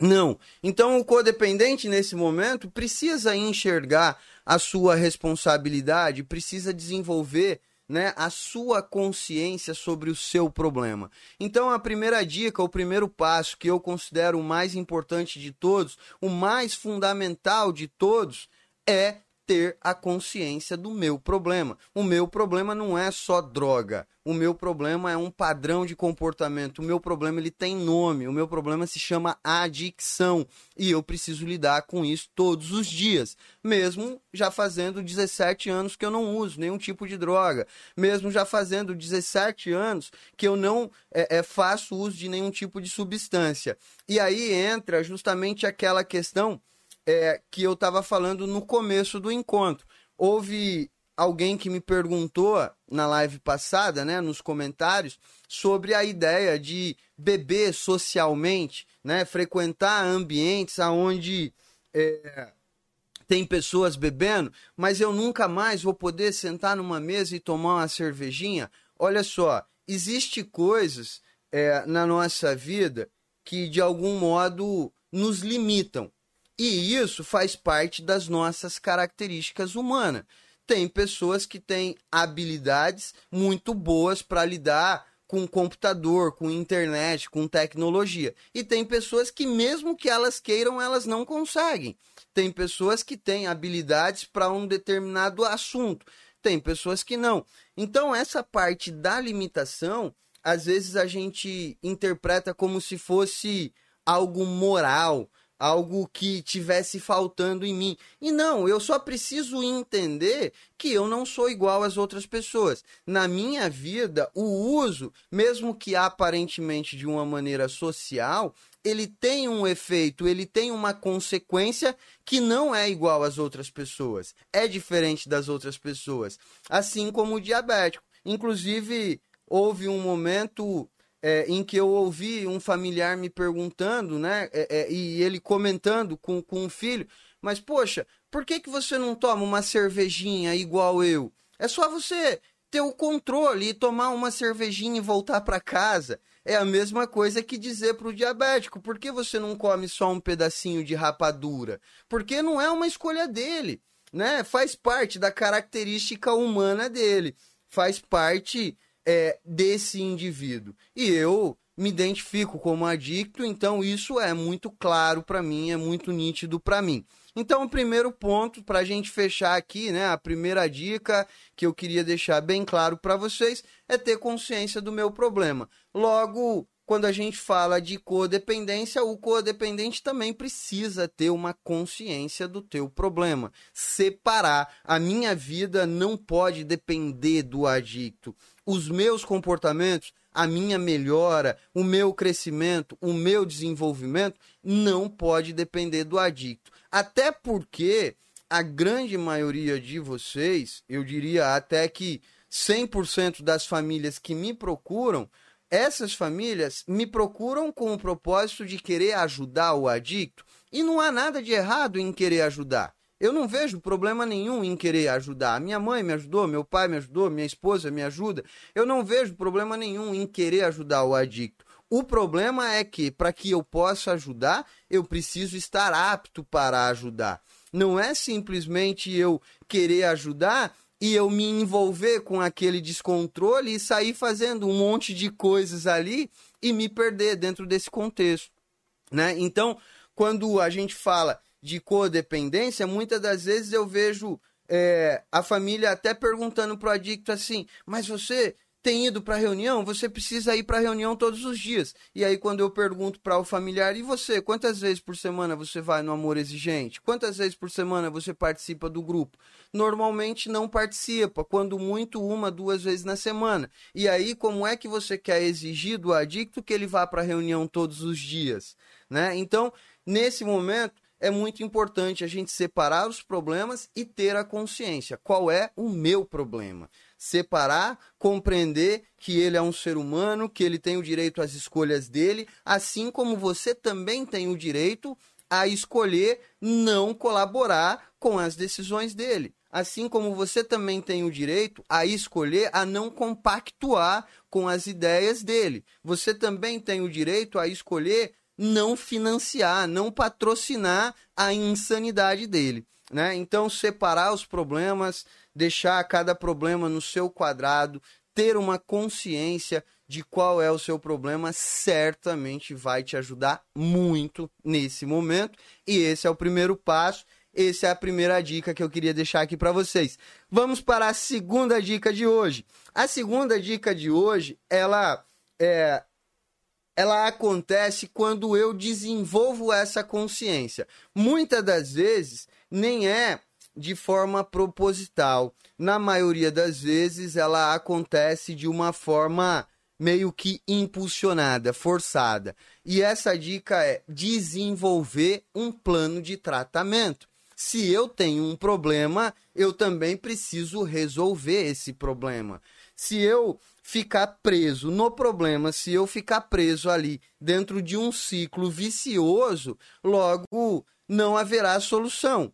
Não. Então o codependente nesse momento precisa enxergar a sua responsabilidade, precisa desenvolver né, a sua consciência sobre o seu problema. Então, a primeira dica, o primeiro passo que eu considero o mais importante de todos, o mais fundamental de todos, é ter a consciência do meu problema. O meu problema não é só droga. O meu problema é um padrão de comportamento. O meu problema ele tem nome. O meu problema se chama adicção e eu preciso lidar com isso todos os dias, mesmo já fazendo 17 anos que eu não uso nenhum tipo de droga, mesmo já fazendo 17 anos que eu não é, é, faço uso de nenhum tipo de substância. E aí entra justamente aquela questão é, que eu estava falando no começo do encontro. Houve alguém que me perguntou na live passada, né, nos comentários, sobre a ideia de beber socialmente, né, frequentar ambientes onde é, tem pessoas bebendo, mas eu nunca mais vou poder sentar numa mesa e tomar uma cervejinha. Olha só, existe coisas é, na nossa vida que de algum modo nos limitam. E isso faz parte das nossas características humanas. Tem pessoas que têm habilidades muito boas para lidar com computador, com internet, com tecnologia. E tem pessoas que, mesmo que elas queiram, elas não conseguem. Tem pessoas que têm habilidades para um determinado assunto. Tem pessoas que não. Então, essa parte da limitação, às vezes a gente interpreta como se fosse algo moral, algo que tivesse faltando em mim. E não, eu só preciso entender que eu não sou igual às outras pessoas. Na minha vida, o uso, mesmo que aparentemente de uma maneira social, ele tem um efeito, ele tem uma consequência que não é igual às outras pessoas. É diferente das outras pessoas. Assim como o diabético. Inclusive, houve um momento é, em que eu ouvi um familiar me perguntando, né, é, é, e ele comentando com, com um filho, mas poxa, por que, que você não toma uma cervejinha igual eu? É só você ter o controle e tomar uma cervejinha e voltar para casa. É a mesma coisa que dizer para o diabético: por que você não come só um pedacinho de rapadura? Porque não é uma escolha dele, né? Faz parte da característica humana dele, faz parte é, desse indivíduo. E eu me identifico como adicto, então isso é muito claro para mim, é muito nítido para mim. Então, o primeiro ponto para a gente fechar aqui, né, a primeira dica que eu queria deixar bem claro para vocês é ter consciência do meu problema. Logo, quando a gente fala de codependência, o codependente também precisa ter uma consciência do teu problema. Separar. A minha vida não pode depender do adicto. Os meus comportamentos, a minha melhora, o meu crescimento, o meu desenvolvimento não pode depender do adicto. Até porque a grande maioria de vocês, eu diria até que 100% das famílias que me procuram, essas famílias me procuram com o propósito de querer ajudar o adicto e não há nada de errado em querer ajudar. Eu não vejo problema nenhum em querer ajudar. Minha mãe me ajudou, meu pai me ajudou, minha esposa me ajuda. Eu não vejo problema nenhum em querer ajudar o adicto. O problema é que, para que eu possa ajudar, eu preciso estar apto para ajudar. Não é simplesmente eu querer ajudar e eu me envolver com aquele descontrole e sair fazendo um monte de coisas ali e me perder dentro desse contexto, né? Então, quando a gente fala de codependência, muitas das vezes eu vejo é, a família até perguntando pro adicto assim, mas você tem ido para reunião, você precisa ir para reunião todos os dias. E aí quando eu pergunto para o familiar, e você, quantas vezes por semana você vai no amor exigente? Quantas vezes por semana você participa do grupo? Normalmente não participa, quando muito uma, duas vezes na semana. E aí como é que você quer exigir do adicto que ele vá para reunião todos os dias, né? Então, nesse momento é muito importante a gente separar os problemas e ter a consciência. Qual é o meu problema? separar, compreender que ele é um ser humano, que ele tem o direito às escolhas dele, assim como você também tem o direito a escolher não colaborar com as decisões dele. Assim como você também tem o direito a escolher a não compactuar com as ideias dele. Você também tem o direito a escolher não financiar, não patrocinar a insanidade dele. Né? Então, separar os problemas, deixar cada problema no seu quadrado, ter uma consciência de qual é o seu problema, certamente vai te ajudar muito nesse momento. E esse é o primeiro passo. Essa é a primeira dica que eu queria deixar aqui para vocês. Vamos para a segunda dica de hoje. A segunda dica de hoje, ela é, ela acontece quando eu desenvolvo essa consciência. Muitas das vezes nem é de forma proposital. Na maioria das vezes ela acontece de uma forma meio que impulsionada, forçada. E essa dica é desenvolver um plano de tratamento. Se eu tenho um problema, eu também preciso resolver esse problema. Se eu ficar preso no problema, se eu ficar preso ali dentro de um ciclo vicioso, logo não haverá solução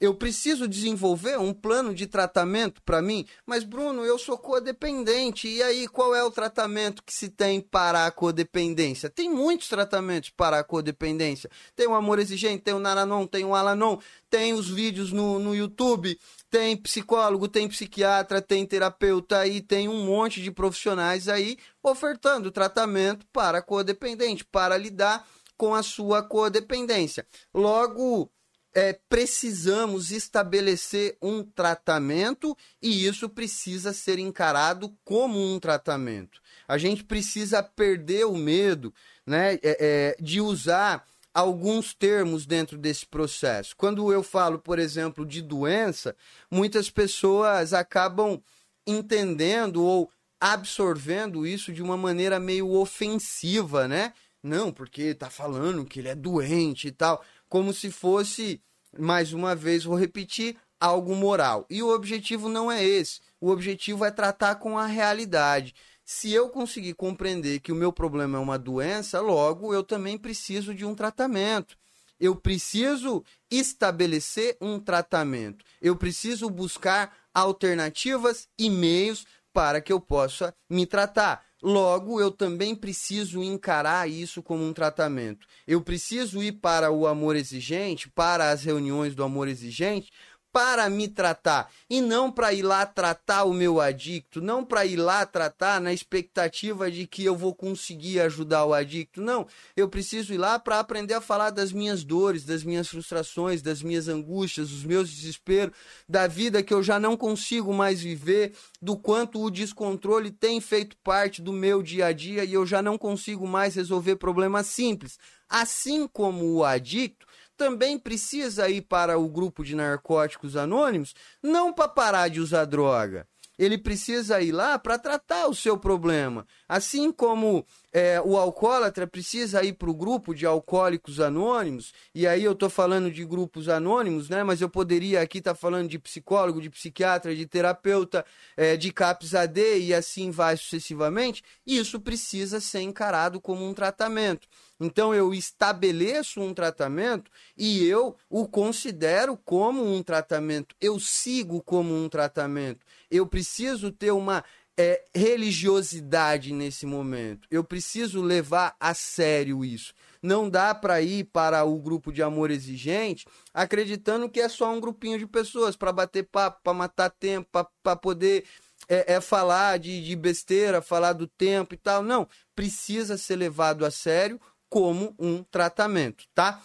eu preciso desenvolver um plano de tratamento para mim, mas Bruno, eu sou codependente. E aí, qual é o tratamento que se tem para a codependência? Tem muitos tratamentos para a codependência. Tem o amor exigente, tem o Naranon, tem o Alanon, tem os vídeos no, no YouTube, tem psicólogo, tem psiquiatra, tem terapeuta aí, tem um monte de profissionais aí ofertando tratamento para codependente, para lidar com a sua codependência. Logo, é, precisamos estabelecer um tratamento e isso precisa ser encarado como um tratamento. A gente precisa perder o medo né, é, é, de usar alguns termos dentro desse processo. Quando eu falo, por exemplo, de doença, muitas pessoas acabam entendendo ou absorvendo isso de uma maneira meio ofensiva, né? Não, porque está falando que ele é doente e tal como se fosse, mais uma vez, vou repetir, algo moral. E o objetivo não é esse. O objetivo é tratar com a realidade. Se eu conseguir compreender que o meu problema é uma doença, logo eu também preciso de um tratamento. Eu preciso estabelecer um tratamento. Eu preciso buscar alternativas e meios para que eu possa me tratar. Logo, eu também preciso encarar isso como um tratamento. Eu preciso ir para o amor exigente, para as reuniões do amor exigente, para me tratar e não para ir lá tratar o meu adicto, não para ir lá tratar na expectativa de que eu vou conseguir ajudar o adicto. Não, eu preciso ir lá para aprender a falar das minhas dores, das minhas frustrações, das minhas angústias, dos meus desesperos, da vida que eu já não consigo mais viver, do quanto o descontrole tem feito parte do meu dia a dia e eu já não consigo mais resolver problemas simples. Assim como o adicto, também precisa ir para o grupo de narcóticos anônimos, não para parar de usar droga. Ele precisa ir lá para tratar o seu problema. Assim como é, o alcoólatra precisa ir para o grupo de alcoólicos anônimos, e aí eu estou falando de grupos anônimos, né? Mas eu poderia aqui estar tá falando de psicólogo, de psiquiatra, de terapeuta, é, de CAPS AD e assim vai sucessivamente. Isso precisa ser encarado como um tratamento. Então eu estabeleço um tratamento e eu o considero como um tratamento, eu sigo como um tratamento. Eu preciso ter uma é, religiosidade nesse momento. Eu preciso levar a sério isso. Não dá para ir para o grupo de amor exigente acreditando que é só um grupinho de pessoas para bater papo, para matar tempo, para poder é, é, falar de, de besteira, falar do tempo e tal. Não, precisa ser levado a sério como um tratamento, tá?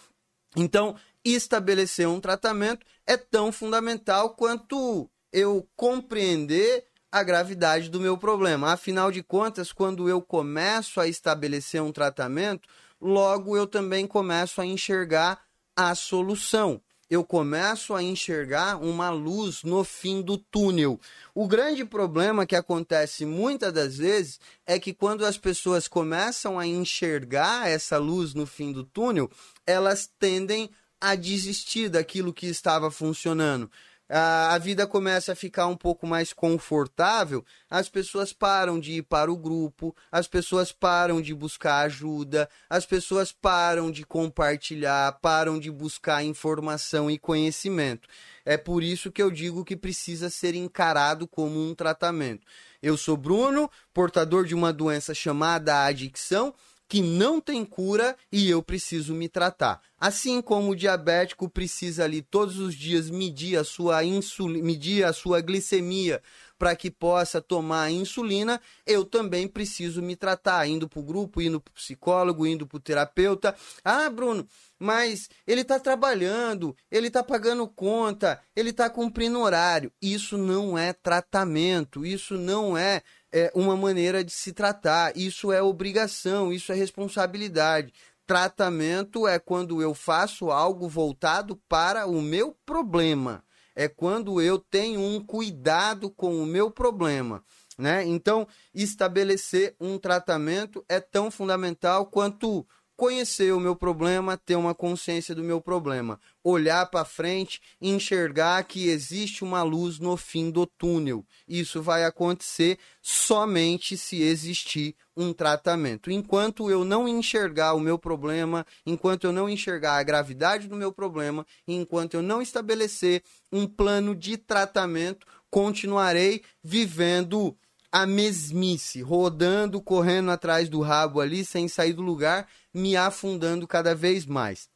Então, estabelecer um tratamento é tão fundamental quanto eu compreender a gravidade do meu problema. Afinal de contas, quando eu começo a estabelecer um tratamento, logo eu também começo a enxergar a solução. Eu começo a enxergar uma luz no fim do túnel. O grande problema que acontece muitas das vezes é que quando as pessoas começam a enxergar essa luz no fim do túnel, elas tendem a desistir daquilo que estava funcionando a, vida começa a ficar um pouco mais confortável, as pessoas param de ir para o grupo, as pessoas param de buscar ajuda, as pessoas param de compartilhar, param de buscar informação e conhecimento. É por isso que eu digo que precisa ser encarado como um tratamento. Eu sou Bruno, portador de uma doença chamada adicção que não tem cura e eu preciso me tratar. Assim como o diabético precisa ali todos os dias medir a sua insulina, medir a sua glicemia para que possa tomar insulina, eu também preciso me tratar, indo para o grupo, indo para o psicólogo, indo para o terapeuta. Ah, Bruno, mas ele está trabalhando, ele está pagando conta, ele está cumprindo horário. Isso não é tratamento, isso não é é uma maneira de se tratar. Isso é obrigação, isso é responsabilidade. Tratamento é quando eu faço algo voltado para o meu problema. É quando eu tenho um cuidado com o meu problema. Né? Então, estabelecer um tratamento é tão fundamental quanto conhecer o meu problema, ter uma consciência do meu problema, olhar para frente, enxergar que existe uma luz no fim do túnel. Isso vai acontecer somente se existir um tratamento. Enquanto eu não enxergar o meu problema, enquanto eu não enxergar a gravidade do meu problema, enquanto eu não estabelecer um plano de tratamento, continuarei vivendo a mesmice, rodando, correndo atrás do rabo ali, sem sair do lugar, me afundando cada vez mais.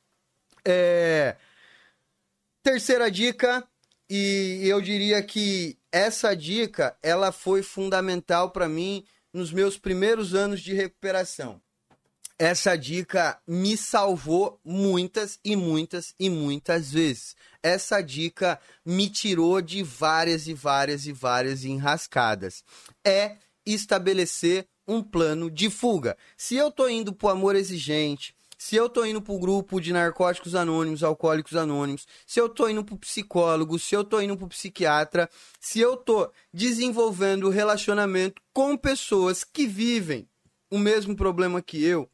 É... Terceira dica, e eu diria que essa dica ela foi fundamental para mim nos meus primeiros anos de recuperação. Essa dica me salvou muitas e muitas e muitas vezes. Essa dica me tirou de várias e várias e várias enrascadas. É estabelecer um plano de fuga. Se eu tô indo pro amor exigente, se eu tô indo pro grupo de narcóticos anônimos, alcoólicos anônimos, se eu tô indo pro psicólogo, se eu tô indo pro psiquiatra, se eu tô desenvolvendo relacionamento com pessoas que vivem o mesmo problema que eu,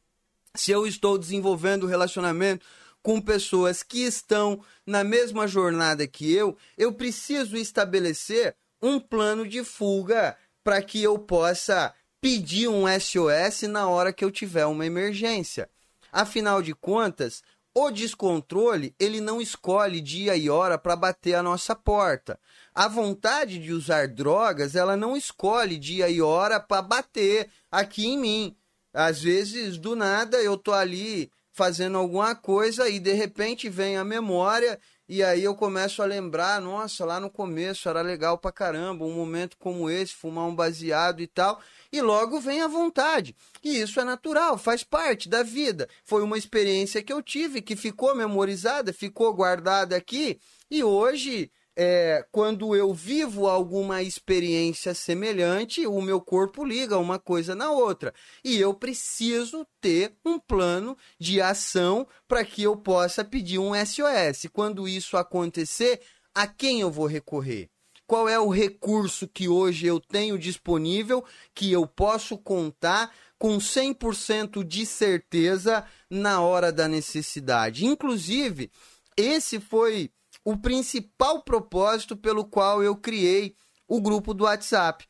se eu estou desenvolvendo relacionamento com pessoas que estão na mesma jornada que eu, eu preciso estabelecer um plano de fuga para que eu possa pedir um SOS na hora que eu tiver uma emergência. Afinal de contas, o descontrole, ele não escolhe dia e hora para bater a nossa porta. A vontade de usar drogas, ela não escolhe dia e hora para bater aqui em mim. Às vezes, do nada, eu tô ali fazendo alguma coisa e de repente vem a memória e aí eu começo a lembrar, nossa, lá no começo era legal pra caramba, um momento como esse, fumar um baseado e tal, e logo vem a vontade. E isso é natural, faz parte da vida. Foi uma experiência que eu tive, que ficou memorizada, ficou guardada aqui, e hoje é, quando eu vivo alguma experiência semelhante, o meu corpo liga uma coisa na outra. E eu preciso ter um plano de ação para que eu possa pedir um SOS. Quando isso acontecer, a quem eu vou recorrer? Qual é o recurso que hoje eu tenho disponível que eu posso contar com 100% de certeza na hora da necessidade? Inclusive, esse foi o principal propósito pelo qual eu criei o grupo do WhatsApp.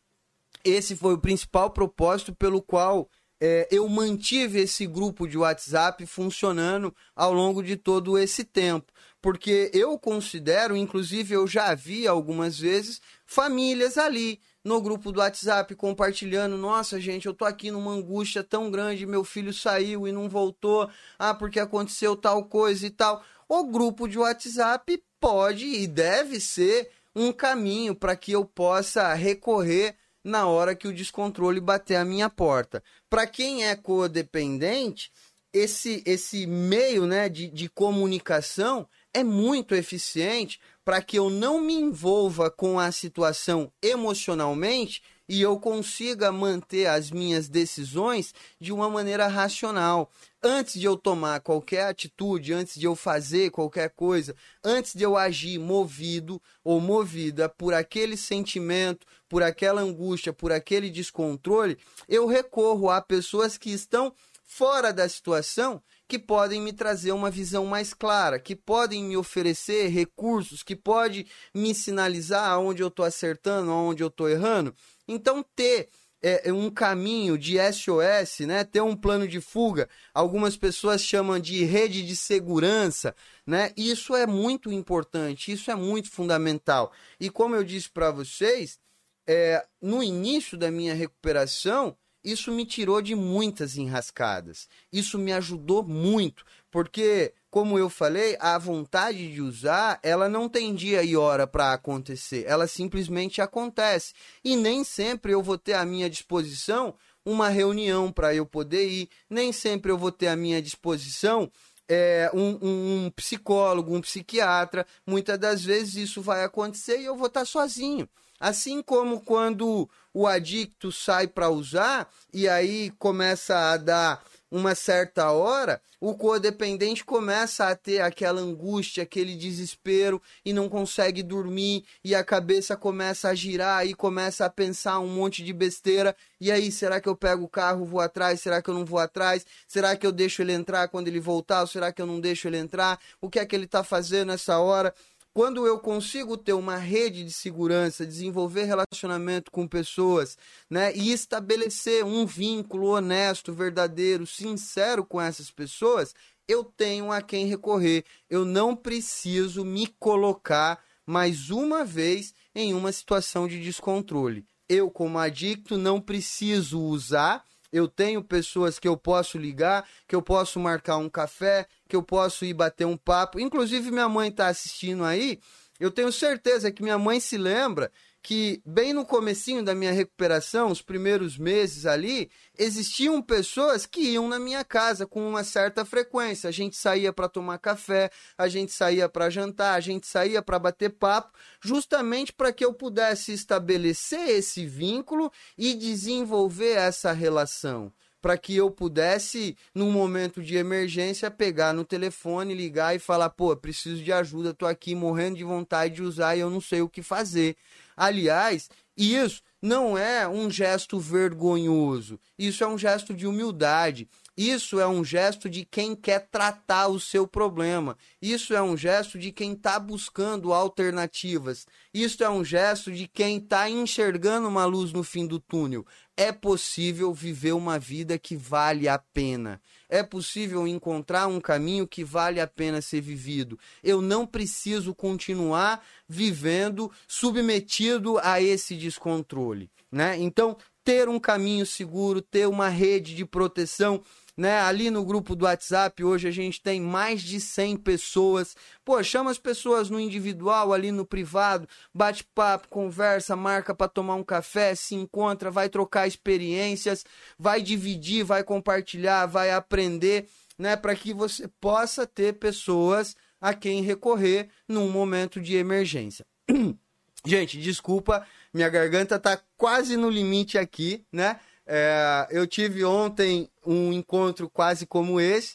Esse foi o principal propósito pelo qual é, eu mantive esse grupo de WhatsApp funcionando ao longo de todo esse tempo. Porque eu considero, inclusive eu já vi algumas vezes, famílias ali no grupo do WhatsApp compartilhando: nossa, gente, eu tô aqui numa angústia tão grande, meu filho saiu e não voltou, ah, porque aconteceu tal coisa e tal. O grupo de WhatsApp pode e deve ser um caminho para que eu possa recorrer na hora que o descontrole bater a minha porta. Para quem é codependente, esse, esse meio né, de, de comunicação é muito eficiente para que eu não me envolva com a situação emocionalmente e eu consiga manter as minhas decisões de uma maneira racional. Antes de eu tomar qualquer atitude, antes de eu fazer qualquer coisa, antes de eu agir movido ou movida por aquele sentimento, por aquela angústia, por aquele descontrole, eu recorro a pessoas que estão fora da situação que podem me trazer uma visão mais clara, que podem me oferecer recursos, que pode me sinalizar aonde eu estou acertando, aonde eu estou errando. Então, ter é, é, um caminho de SOS, né? Ter um plano de fuga. Algumas pessoas chamam de rede de segurança, né? Isso é muito importante, isso é muito fundamental. E como eu disse para vocês, é, no início da minha recuperação, isso me tirou de muitas enrascadas. Isso me ajudou muito, porque, como eu falei, a vontade de usar, ela não tem dia e hora para acontecer, ela simplesmente acontece. E nem sempre eu vou ter à minha disposição uma reunião para eu poder ir, nem sempre eu vou ter à minha disposição é, um, um, um, psicólogo, um psiquiatra. Muitas das vezes isso vai acontecer e eu vou estar sozinho. Assim como quando o adicto sai para usar e aí começa a dar uma certa hora, o codependente começa a ter aquela angústia, aquele desespero e não consegue dormir e a cabeça começa a girar e começa a pensar um monte de besteira. E aí, será que eu pego o carro, vou atrás? Será que eu não vou atrás? Será que eu deixo ele entrar quando ele voltar? Ou será que eu não deixo ele entrar? O que é que ele está fazendo nessa hora? Quando eu consigo ter uma rede de segurança, desenvolver relacionamento com pessoas, né, e estabelecer um vínculo honesto, verdadeiro, sincero com essas pessoas, eu tenho a quem recorrer. Eu não preciso me colocar mais uma vez em uma situação de descontrole. Eu, como adicto, não preciso usar eu tenho pessoas que eu posso ligar, que eu posso marcar um café, que eu posso ir bater um papo. Inclusive, minha mãe está assistindo aí. Eu tenho certeza que minha mãe se lembra que bem no comecinho da minha recuperação, os primeiros meses ali, existiam pessoas que iam na minha casa com uma certa frequência. A gente saía para tomar café, a gente saía para jantar, a gente saía para bater papo, justamente para que eu pudesse estabelecer esse vínculo e desenvolver essa relação para que eu pudesse, num momento de emergência, pegar no telefone, ligar e falar: pô, preciso de ajuda, tô aqui morrendo de vontade de usar e eu não sei o que fazer. Aliás, isso não é um gesto vergonhoso, isso é um gesto de humildade. Isso é um gesto de quem quer tratar o seu problema. Isso é um gesto de quem está buscando alternativas. Isso é um gesto de quem está enxergando uma luz no fim do túnel. É possível viver uma vida que vale a pena. É possível encontrar um caminho que vale a pena ser vivido. Eu não preciso continuar vivendo submetido a esse descontrole. Né? Então, ter um caminho seguro, ter uma rede de proteção né? Ali no grupo do WhatsApp, hoje a gente tem mais de 100 pessoas. Pô, chama as pessoas no individual, ali no privado, bate papo, conversa, marca para tomar um café, se encontra, vai trocar experiências, vai dividir, vai compartilhar, vai aprender, né? Para que você possa ter pessoas a quem recorrer num momento de emergência. Gente, desculpa, minha garganta tá quase no limite aqui, né? É, eu tive ontem um encontro quase como esse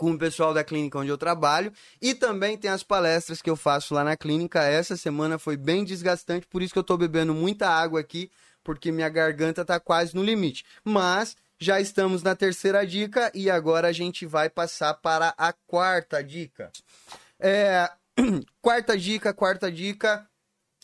com o pessoal da clínica onde eu trabalho e também tem as palestras que eu faço lá na clínica. Essa semana foi bem desgastante, por isso que eu estou bebendo muita água aqui, porque minha garganta está quase no limite. Mas já estamos na terceira dica e agora a gente vai passar para a quarta dica. É, quarta dica, quarta dica,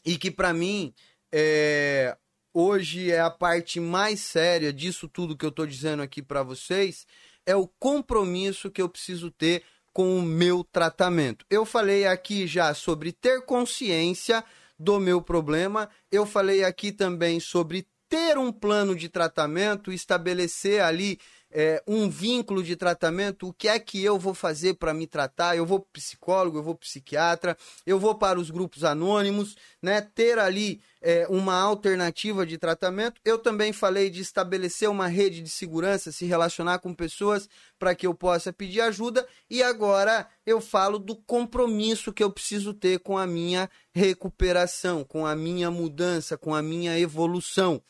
e que para mim é, hoje é a parte mais séria disso tudo que eu estou dizendo aqui para vocês, é o compromisso que eu preciso ter com o meu tratamento. Eu falei aqui já sobre ter consciência do meu problema, eu falei aqui também sobre ter um plano de tratamento, estabelecer ali é, um vínculo de tratamento, o que é que eu vou fazer para me tratar? Eu vou psicólogo, eu vou psiquiatra, eu vou para os grupos anônimos, né? Ter ali é, uma alternativa de tratamento. Eu também falei de estabelecer uma rede de segurança, se relacionar com pessoas para que eu possa pedir ajuda. E agora eu falo do compromisso que eu preciso ter com a minha recuperação, com a minha mudança, com a minha evolução.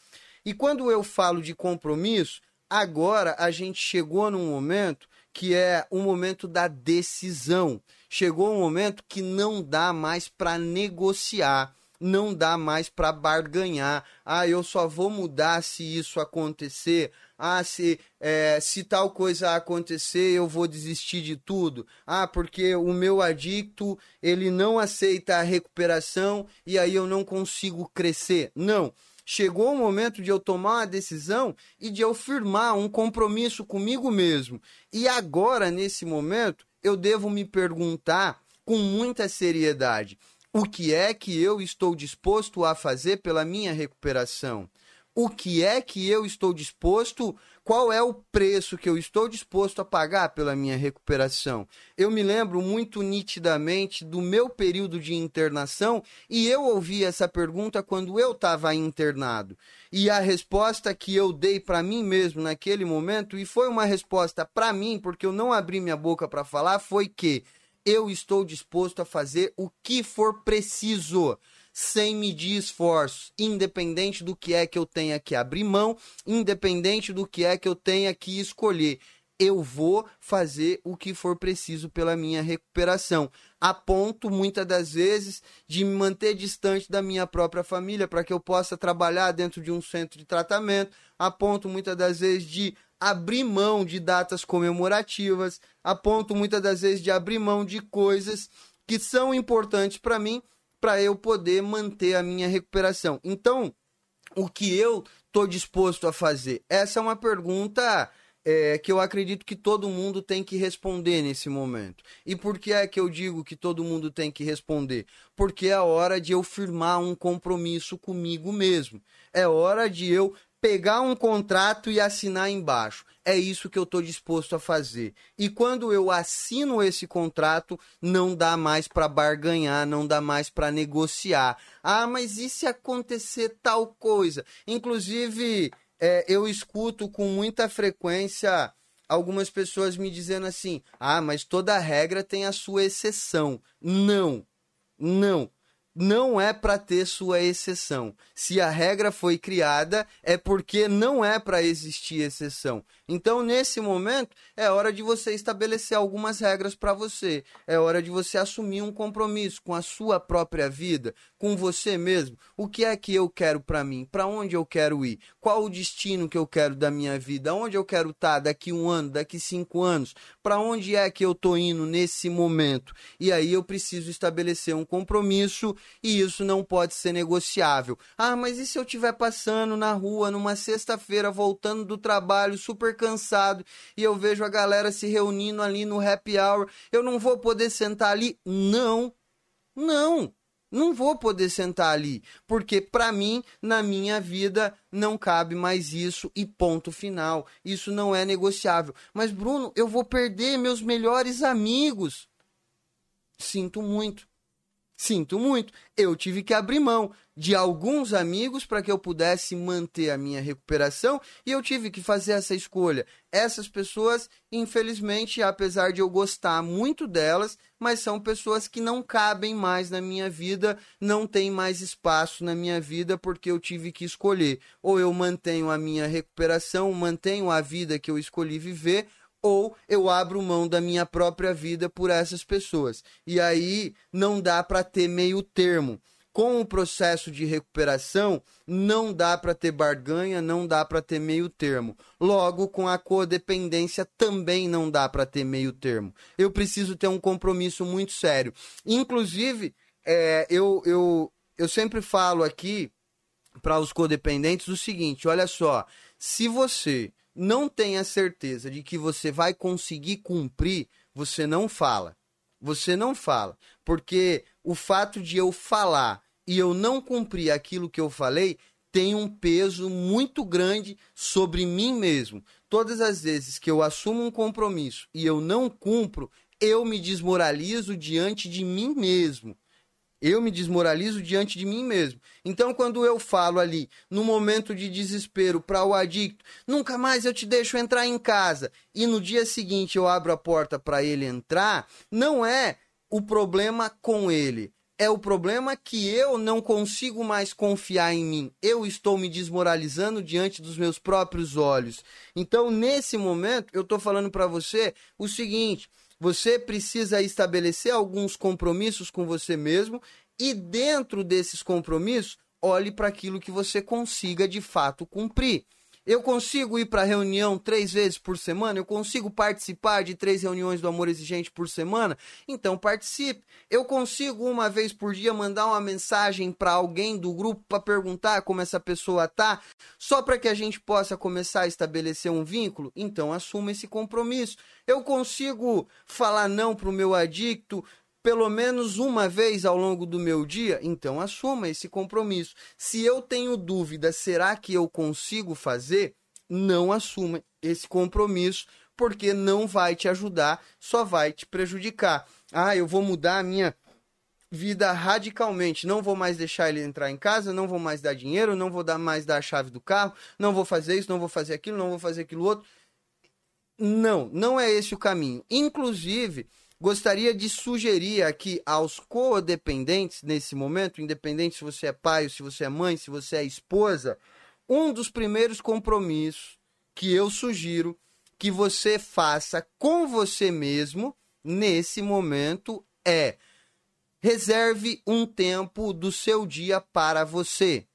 E quando eu falo de compromisso, Agora a gente chegou num momento que é o momento da decisão. Chegou um momento que não dá mais para negociar. não dá mais para barganhar. Ah, eu só vou mudar se isso acontecer. Ah, se, é, se tal coisa acontecer, eu vou desistir de tudo. Ah, porque o meu adicto, ele não aceita a recuperação e aí eu não consigo crescer. Não. Chegou o momento de eu tomar uma decisão e de eu firmar um compromisso comigo mesmo. E agora, nesse momento, eu devo me perguntar com muita seriedade: o que é que eu estou disposto a fazer pela minha recuperação? O que é que eu estou disposto, qual é o preço que eu estou disposto a pagar pela minha recuperação? Eu me lembro muito nitidamente do meu período de internação e eu ouvi essa pergunta quando eu estava internado. E a resposta que eu dei para mim mesmo naquele momento, e foi uma resposta para mim, porque eu não abri minha boca para falar, foi que eu estou disposto a fazer o que for preciso, sem medir esforços, independente do que é que eu tenha que abrir mão, independente do que é que eu tenha que escolher. Eu vou fazer o que for preciso pela minha recuperação, a ponto muitas das vezes de me manter distante da minha própria família para que eu possa trabalhar dentro de um centro de tratamento, a ponto muitas das vezes de abrir mão de datas comemorativas, a ponto muitas das vezes de abrir mão de coisas que são importantes para mim, para eu poder manter a minha recuperação. Então, o que eu estou disposto a fazer? Essa é uma pergunta é, que eu acredito que todo mundo tem que responder nesse momento. E por que é que eu digo que todo mundo tem que responder? Porque é hora de eu firmar um compromisso comigo mesmo. É hora de eu pegar um contrato e assinar embaixo. É isso que eu estou disposto a fazer. E quando eu assino esse contrato, não dá mais para barganhar, não dá mais para negociar. Ah, mas e se acontecer tal coisa? Inclusive, é, eu escuto com muita frequência algumas pessoas me dizendo assim: ah, mas toda regra tem a sua exceção. Não, não não é para ter sua exceção. Se a regra foi criada, é porque não é para existir exceção. Então, nesse momento, é hora de você estabelecer algumas regras para você. É hora de você assumir um compromisso com a sua própria vida, com você mesmo. O que é que eu quero para mim? Para onde eu quero ir? Qual o destino que eu quero da minha vida? Onde eu quero estar tá daqui um ano, daqui cinco anos? Para onde é que eu tô indo nesse momento? E aí eu preciso estabelecer um compromisso e isso não pode ser negociável. Ah, mas e se eu estiver passando na rua numa sexta-feira, voltando do trabalho, super cansado, e eu vejo a galera se reunindo ali no happy hour, eu não vou poder sentar ali? Não, não. Não vou poder sentar ali, porque para mim, na minha vida, não cabe mais isso e ponto final. Isso não é negociável. Mas Bruno, eu vou perder meus melhores amigos. Sinto muito. Sinto muito, eu tive que abrir mão de alguns amigos para que eu pudesse manter a minha recuperação e eu tive que fazer essa escolha. Essas pessoas, infelizmente, apesar de eu gostar muito delas, mas são pessoas que não cabem mais na minha vida, não tem mais espaço na minha vida porque eu tive que escolher. Ou eu mantenho a minha recuperação, mantenho a vida que eu escolhi viver, ou eu abro mão da minha própria vida por essas pessoas. E aí não dá para ter meio termo. Com o processo de recuperação, não dá para ter barganha, não dá para ter meio termo. Logo, com a codependência também não dá para ter meio termo. Eu preciso ter um compromisso muito sério. Inclusive, é, eu, eu, eu sempre falo aqui para os codependentes o seguinte: olha só, se você não tem a certeza de que você vai conseguir cumprir, você não fala. Você não fala. Porque o fato de eu falar e eu não cumprir aquilo que eu falei tem um peso muito grande sobre mim mesmo. Todas as vezes que eu assumo um compromisso e eu não cumpro, eu me desmoralizo diante de mim mesmo. Eu me desmoralizo diante de mim mesmo. Então, quando eu falo ali, no momento de desespero para o adicto, nunca mais eu te deixo entrar em casa, e no dia seguinte eu abro a porta para ele entrar, não é o problema com ele. É o problema que eu não consigo mais confiar em mim. Eu estou me desmoralizando diante dos meus próprios olhos. Então, nesse momento, eu estou falando para você o seguinte: você precisa estabelecer alguns compromissos com você mesmo E dentro desses compromissos, olhe para aquilo que você consiga de fato cumprir. Eu consigo ir para reunião três vezes por semana? Eu consigo participar de três reuniões do Amor Exigente por semana? Então participe. Eu consigo uma vez por dia mandar uma mensagem para alguém do grupo para perguntar como essa pessoa tá, só para que a gente possa começar a estabelecer um vínculo? Então assuma esse compromisso. Eu consigo falar não para o meu adicto pelo menos uma vez ao longo do meu dia, então assuma esse compromisso. Se eu tenho dúvida, será que eu consigo fazer? Não assuma esse compromisso, porque não vai te ajudar, só vai te prejudicar. Ah, eu vou mudar a minha vida radicalmente. Não vou mais deixar ele entrar em casa, não vou mais dar dinheiro, não vou dar mais dar a chave do carro, não vou fazer isso, não vou fazer aquilo, não vou fazer aquilo outro. Não, não é esse o caminho. Inclusive, Gostaria de sugerir aqui aos codependentes nesse momento, independente se você é pai, se você é mãe, se você é esposa, um dos primeiros compromissos que eu sugiro que você faça com você mesmo nesse momento é reserve um tempo do seu dia para você.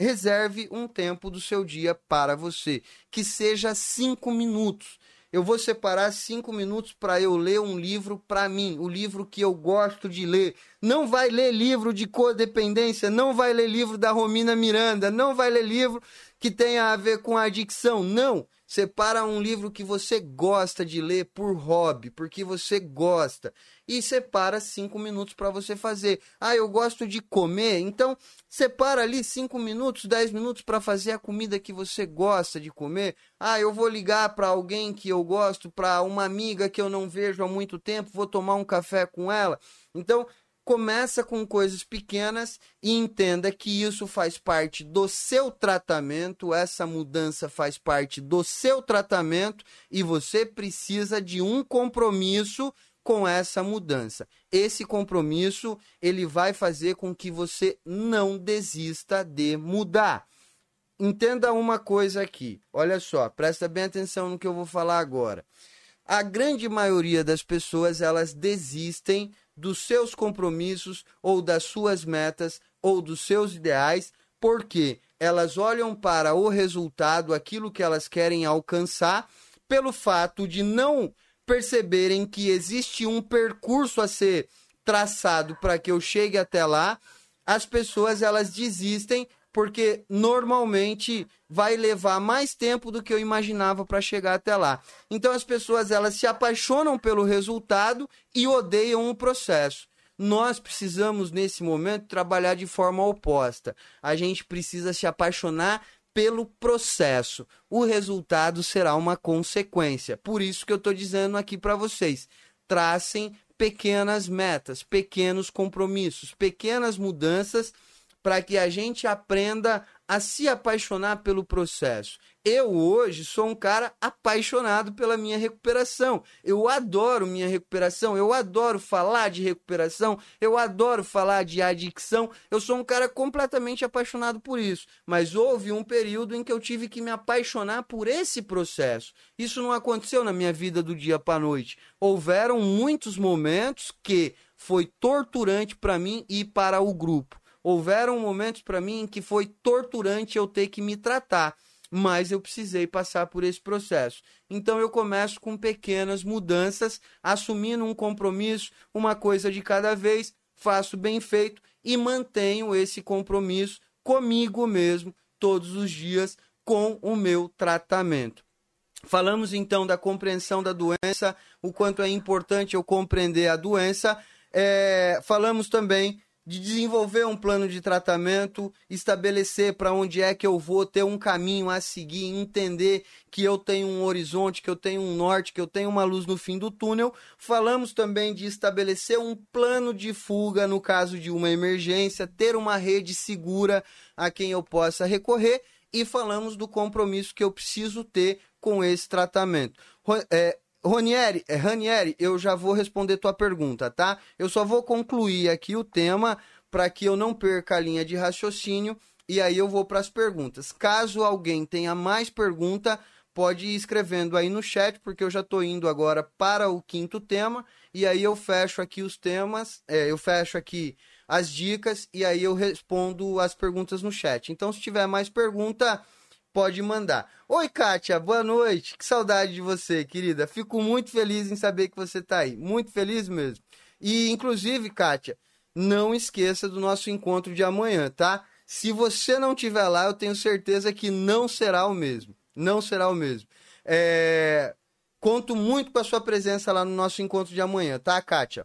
Reserve um tempo do seu dia para você, que seja cinco minutos eu vou separar cinco minutos para eu ler um livro para mim, o livro que eu gosto de ler. Não vai ler livro de codependência, não vai ler livro da Romina Miranda, não vai ler livro que tenha a ver com adicção. Não. Separa um livro que você gosta de ler por hobby, porque você gosta. E separa cinco minutos para você fazer. Ah, eu gosto de comer, então separa ali cinco minutos, dez minutos para fazer a comida que você gosta de comer. Ah, eu vou ligar para alguém que eu gosto, para uma amiga que eu não vejo há muito tempo, vou tomar um café com ela. Então, começa com coisas pequenas e entenda que isso faz parte do seu tratamento, essa mudança faz parte do seu tratamento e você precisa de um compromisso com essa mudança. Esse compromisso, ele vai fazer com que você não desista de mudar. Entenda uma coisa aqui. Olha só, presta bem atenção no que eu vou falar agora. A grande maioria das pessoas, elas desistem dos seus compromissos ou das suas metas ou dos seus ideais, porque elas olham para o resultado, aquilo que elas querem alcançar, pelo fato de não perceberem que existe um percurso a ser traçado para que eu chegue até lá, as pessoas elas desistem porque normalmente vai levar mais tempo do que eu imaginava para chegar até lá. Então as pessoas elas se apaixonam pelo resultado e odeiam o processo. Nós precisamos nesse momento trabalhar de forma oposta. A gente precisa se apaixonar pelo processo. O resultado será uma consequência. Por isso que eu estou dizendo aqui para vocês: tracem pequenas metas, pequenos compromissos, pequenas mudanças para que a gente aprenda a se apaixonar pelo processo. Eu hoje sou um cara apaixonado pela minha recuperação. Eu adoro minha recuperação, eu adoro falar de recuperação, eu adoro falar de adicção. Eu sou um cara completamente apaixonado por isso. Mas houve um período em que eu tive que me apaixonar por esse processo. Isso não aconteceu na minha vida do dia para noite. Houveram muitos momentos que foi torturante para mim e para o grupo houveram momentos para mim que foi torturante eu ter que me tratar, mas eu precisei passar por esse processo. Então eu começo com pequenas mudanças, assumindo um compromisso, uma coisa de cada vez, faço bem feito e mantenho esse compromisso comigo mesmo todos os dias com o meu tratamento. Falamos então da compreensão da doença, o quanto é importante eu compreender a doença. É, falamos também de desenvolver um plano de tratamento, estabelecer para onde é que eu vou, ter um caminho a seguir, entender que eu tenho um horizonte, que eu tenho um norte, que eu tenho uma luz no fim do túnel. Falamos também de estabelecer um plano de fuga no caso de uma emergência, ter uma rede segura a quem eu possa recorrer e falamos do compromisso que eu preciso ter com esse tratamento. É, Ronieri, é, Ranieri, eu já vou responder tua pergunta, tá? Eu só vou concluir aqui o tema para que eu não perca a linha de raciocínio e aí eu vou para as perguntas. Caso alguém tenha mais pergunta, pode ir escrevendo aí no chat, porque eu já estou indo agora para o quinto tema e aí eu fecho aqui os temas, é, eu fecho aqui as dicas e aí eu respondo as perguntas no chat. Então, se tiver mais pergunta, pode mandar. Oi, Kátia, boa noite. Que saudade de você, querida. Fico muito feliz em saber que você está aí. Muito feliz mesmo. E, inclusive, Kátia, não esqueça do nosso encontro de amanhã, tá? Se você não tiver lá, eu tenho certeza que não será o mesmo. Não será o mesmo. É... Conto muito com a sua presença lá no nosso encontro de amanhã, tá, Kátia?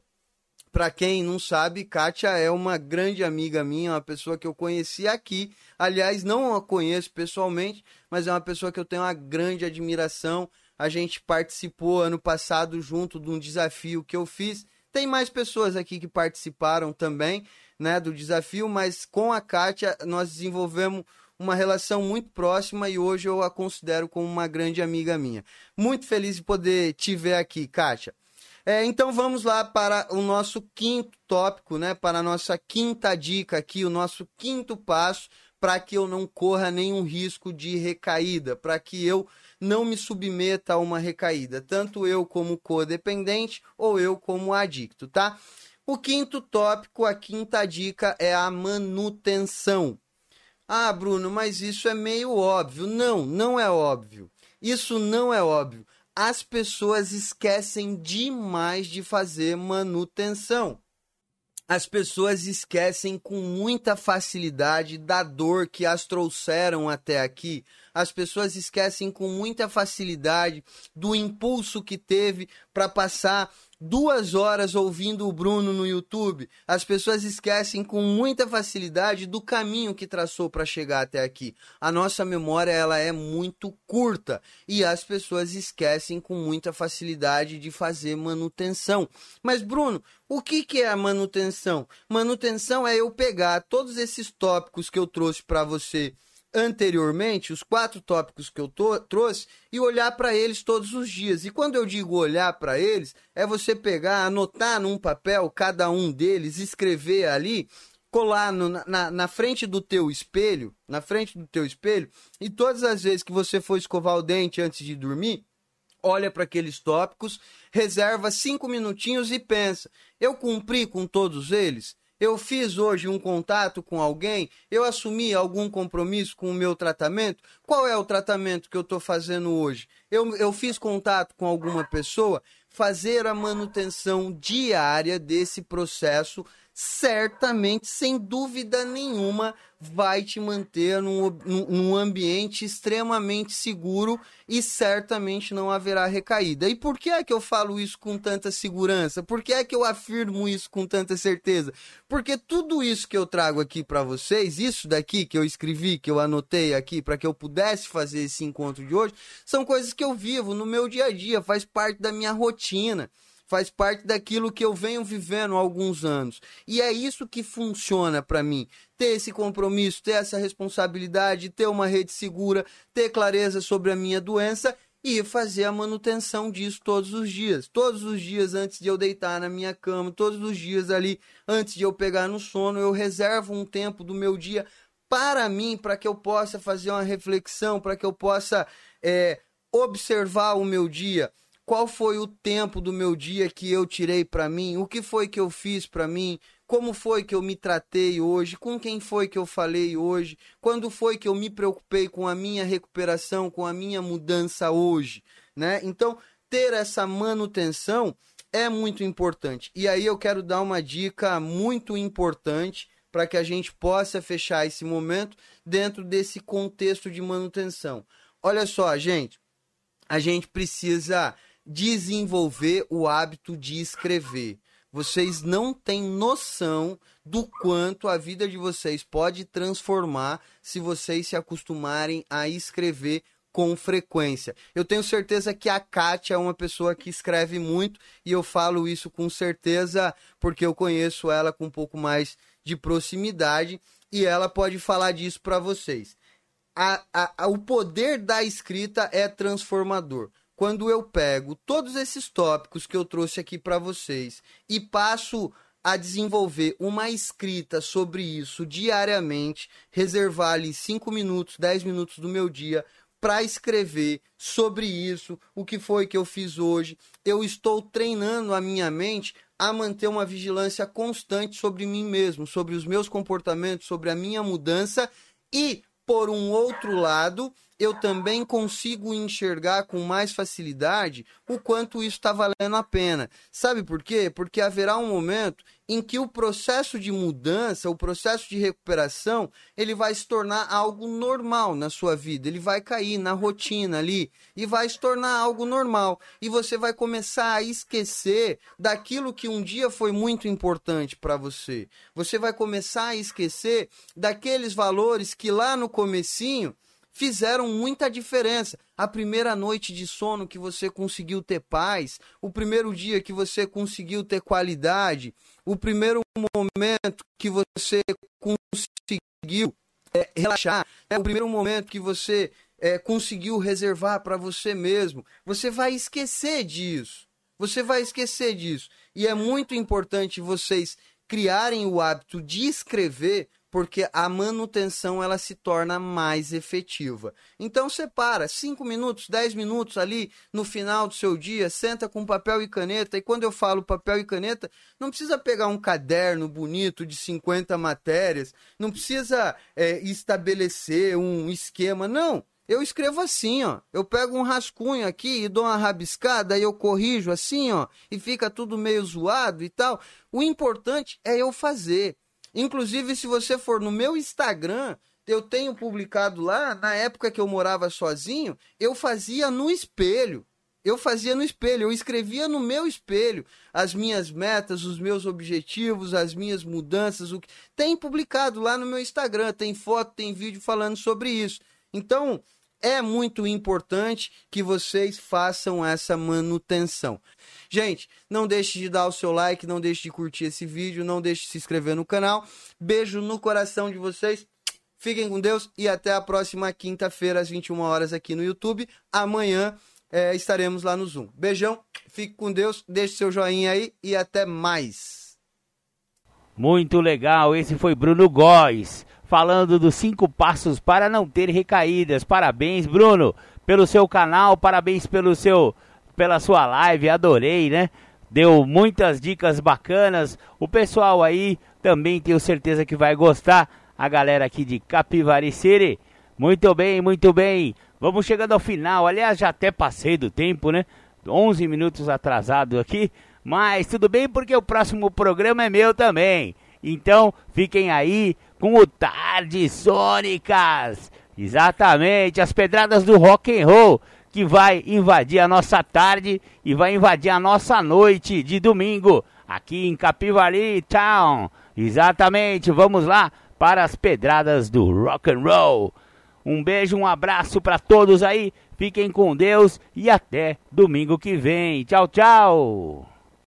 Para quem não sabe, Kátia é uma grande amiga minha, uma pessoa que eu conheci aqui. Aliás, não a conheço pessoalmente, mas é uma pessoa que eu tenho uma grande admiração. A gente participou ano passado junto de um desafio que eu fiz. Tem mais pessoas aqui que participaram também, né, do desafio, mas com a Kátia nós desenvolvemos uma relação muito próxima e hoje eu a considero como uma grande amiga minha. Muito feliz de poder te ver aqui, Kátia. É, então vamos lá para o nosso quinto tópico, né? Para a nossa quinta dica aqui, o nosso quinto passo para que eu não corra nenhum risco de recaída, para que eu não me submeta a uma recaída, tanto eu como codependente ou eu como adicto, tá? O quinto tópico, a quinta dica é a manutenção. Ah, Bruno, mas isso é meio óbvio. Não, não é óbvio. Isso não é óbvio as pessoas esquecem demais de fazer manutenção. As pessoas esquecem com muita facilidade da dor que as trouxeram até aqui. As pessoas esquecem com muita facilidade do impulso que teve para passar duas horas ouvindo o Bruno no YouTube, as pessoas esquecem com muita facilidade do caminho que traçou para chegar até aqui. A nossa memória ela é muito curta e as pessoas esquecem com muita facilidade de fazer manutenção. Mas Bruno, o que, que é a manutenção? Manutenção é eu pegar todos esses tópicos que eu trouxe para você anteriormente, os quatro tópicos que eu trouxe, e olhar para eles todos os dias. E quando eu digo olhar para eles, é você pegar, anotar num papel cada um deles, escrever ali, colar no, na, na frente do teu espelho, na frente do teu espelho, e todas as vezes que você for escovar o dente antes de dormir, olha para aqueles tópicos, reserva cinco minutinhos e pensa: eu cumpri com todos eles? Eu fiz hoje um contato com alguém, eu assumi algum compromisso com o meu tratamento. Qual é o tratamento que eu estou fazendo hoje? Eu, eu fiz contato com alguma pessoa? Fazer a manutenção diária desse processo certamente, sem dúvida nenhuma, vai te manter num, num, ambiente extremamente seguro e certamente não haverá recaída. E por que é que eu falo isso com tanta segurança? Por que é que eu afirmo isso com tanta certeza? Porque tudo isso que eu trago aqui para vocês, isso daqui que eu escrevi, que eu anotei aqui para que eu pudesse fazer esse encontro de hoje, são coisas que eu vivo no meu dia a dia, faz parte da minha rotina faz parte daquilo que eu venho vivendo há alguns anos. E é isso que funciona para mim. Ter esse compromisso, ter essa responsabilidade, ter uma rede segura, ter clareza sobre a minha doença e fazer a manutenção disso todos os dias. Todos os dias antes de eu deitar na minha cama, todos os dias ali antes de eu pegar no sono, eu reservo um tempo do meu dia para mim, para que eu possa fazer uma reflexão, para que eu possa é, observar o meu dia qual foi o tempo do meu dia que eu tirei para mim? O que foi que eu fiz para mim? Como foi que eu me tratei hoje? Com quem foi que eu falei hoje? Quando foi que eu me preocupei com a minha recuperação, com a minha mudança hoje, né? Então, ter essa manutenção é muito importante. E aí eu quero dar uma dica muito importante para que a gente possa fechar esse momento dentro desse contexto de manutenção. Olha só, gente, a gente precisa desenvolver o hábito de escrever. Vocês não têm noção do quanto a vida de vocês pode transformar se vocês se acostumarem a escrever com frequência. Eu tenho certeza que a Kátia é uma pessoa que escreve muito e eu falo isso com certeza porque eu conheço ela com um pouco mais de proximidade e ela pode falar disso para vocês. A, a, a, o poder da escrita é transformador quando eu pego todos esses tópicos que eu trouxe aqui para vocês e passo a desenvolver uma escrita sobre isso diariamente, reservar ali 5 minutos, 10 minutos do meu dia para escrever sobre isso, o que foi que eu fiz hoje. Eu estou treinando a minha mente a manter uma vigilância constante sobre mim mesmo, sobre os meus comportamentos, sobre a minha mudança e, por um outro lado, eu também consigo enxergar com mais facilidade o quanto isso está valendo a pena. Sabe por quê? Porque haverá um momento em que o processo de mudança, o processo de recuperação, ele vai se tornar algo normal na sua vida. Ele vai cair na rotina ali e vai se tornar algo normal. E você vai começar a esquecer daquilo que um dia foi muito importante para você. Você vai começar a esquecer daqueles valores que lá no comecinho fizeram muita diferença. A primeira noite de sono que você conseguiu ter paz, o primeiro dia que você conseguiu ter qualidade, o primeiro momento que você conseguiu é, relaxar, é o primeiro momento que você é, conseguiu reservar para você mesmo. Você vai esquecer disso. Você vai esquecer disso. E é muito importante vocês criarem o hábito de escrever porque a manutenção ela se torna mais efetiva. Então separa 5 minutos, 10 minutos ali no final do seu dia, senta com papel e caneta. E quando eu falo papel e caneta, não precisa pegar um caderno bonito de 50 matérias, não precisa é, estabelecer um esquema, não. Eu escrevo assim, ó. Eu pego um rascunho aqui e dou uma rabiscada, aí eu corrijo assim, ó, e fica tudo meio zoado e tal. O importante é eu fazer. Inclusive, se você for no meu Instagram, eu tenho publicado lá, na época que eu morava sozinho, eu fazia no espelho. Eu fazia no espelho, eu escrevia no meu espelho as minhas metas, os meus objetivos, as minhas mudanças. O que... Tem publicado lá no meu Instagram, tem foto, tem vídeo falando sobre isso. Então, é muito importante que vocês façam essa manutenção. Gente, não deixe de dar o seu like, não deixe de curtir esse vídeo, não deixe de se inscrever no canal. Beijo no coração de vocês. Fiquem com Deus e até a próxima quinta-feira, às 21 horas, aqui no YouTube. Amanhã é, estaremos lá no Zoom. Beijão, fique com Deus, deixe seu joinha aí e até mais. Muito legal, esse foi Bruno Góes, falando dos cinco passos para não ter recaídas. Parabéns, Bruno, pelo seu canal, parabéns pelo seu pela sua live, adorei, né? Deu muitas dicas bacanas. O pessoal aí também tenho certeza que vai gostar. A galera aqui de Capivari City. Muito bem, muito bem. Vamos chegando ao final. Aliás, já até passei do tempo, né? 11 minutos atrasado aqui. Mas tudo bem porque o próximo programa é meu também. Então, fiquem aí com o Tarde Sônicas. Exatamente, as pedradas do rock and roll que vai invadir a nossa tarde e vai invadir a nossa noite de domingo aqui em Capivari Town. Exatamente, vamos lá para as pedradas do rock and roll. Um beijo, um abraço para todos aí. Fiquem com Deus e até domingo que vem. Tchau, tchau.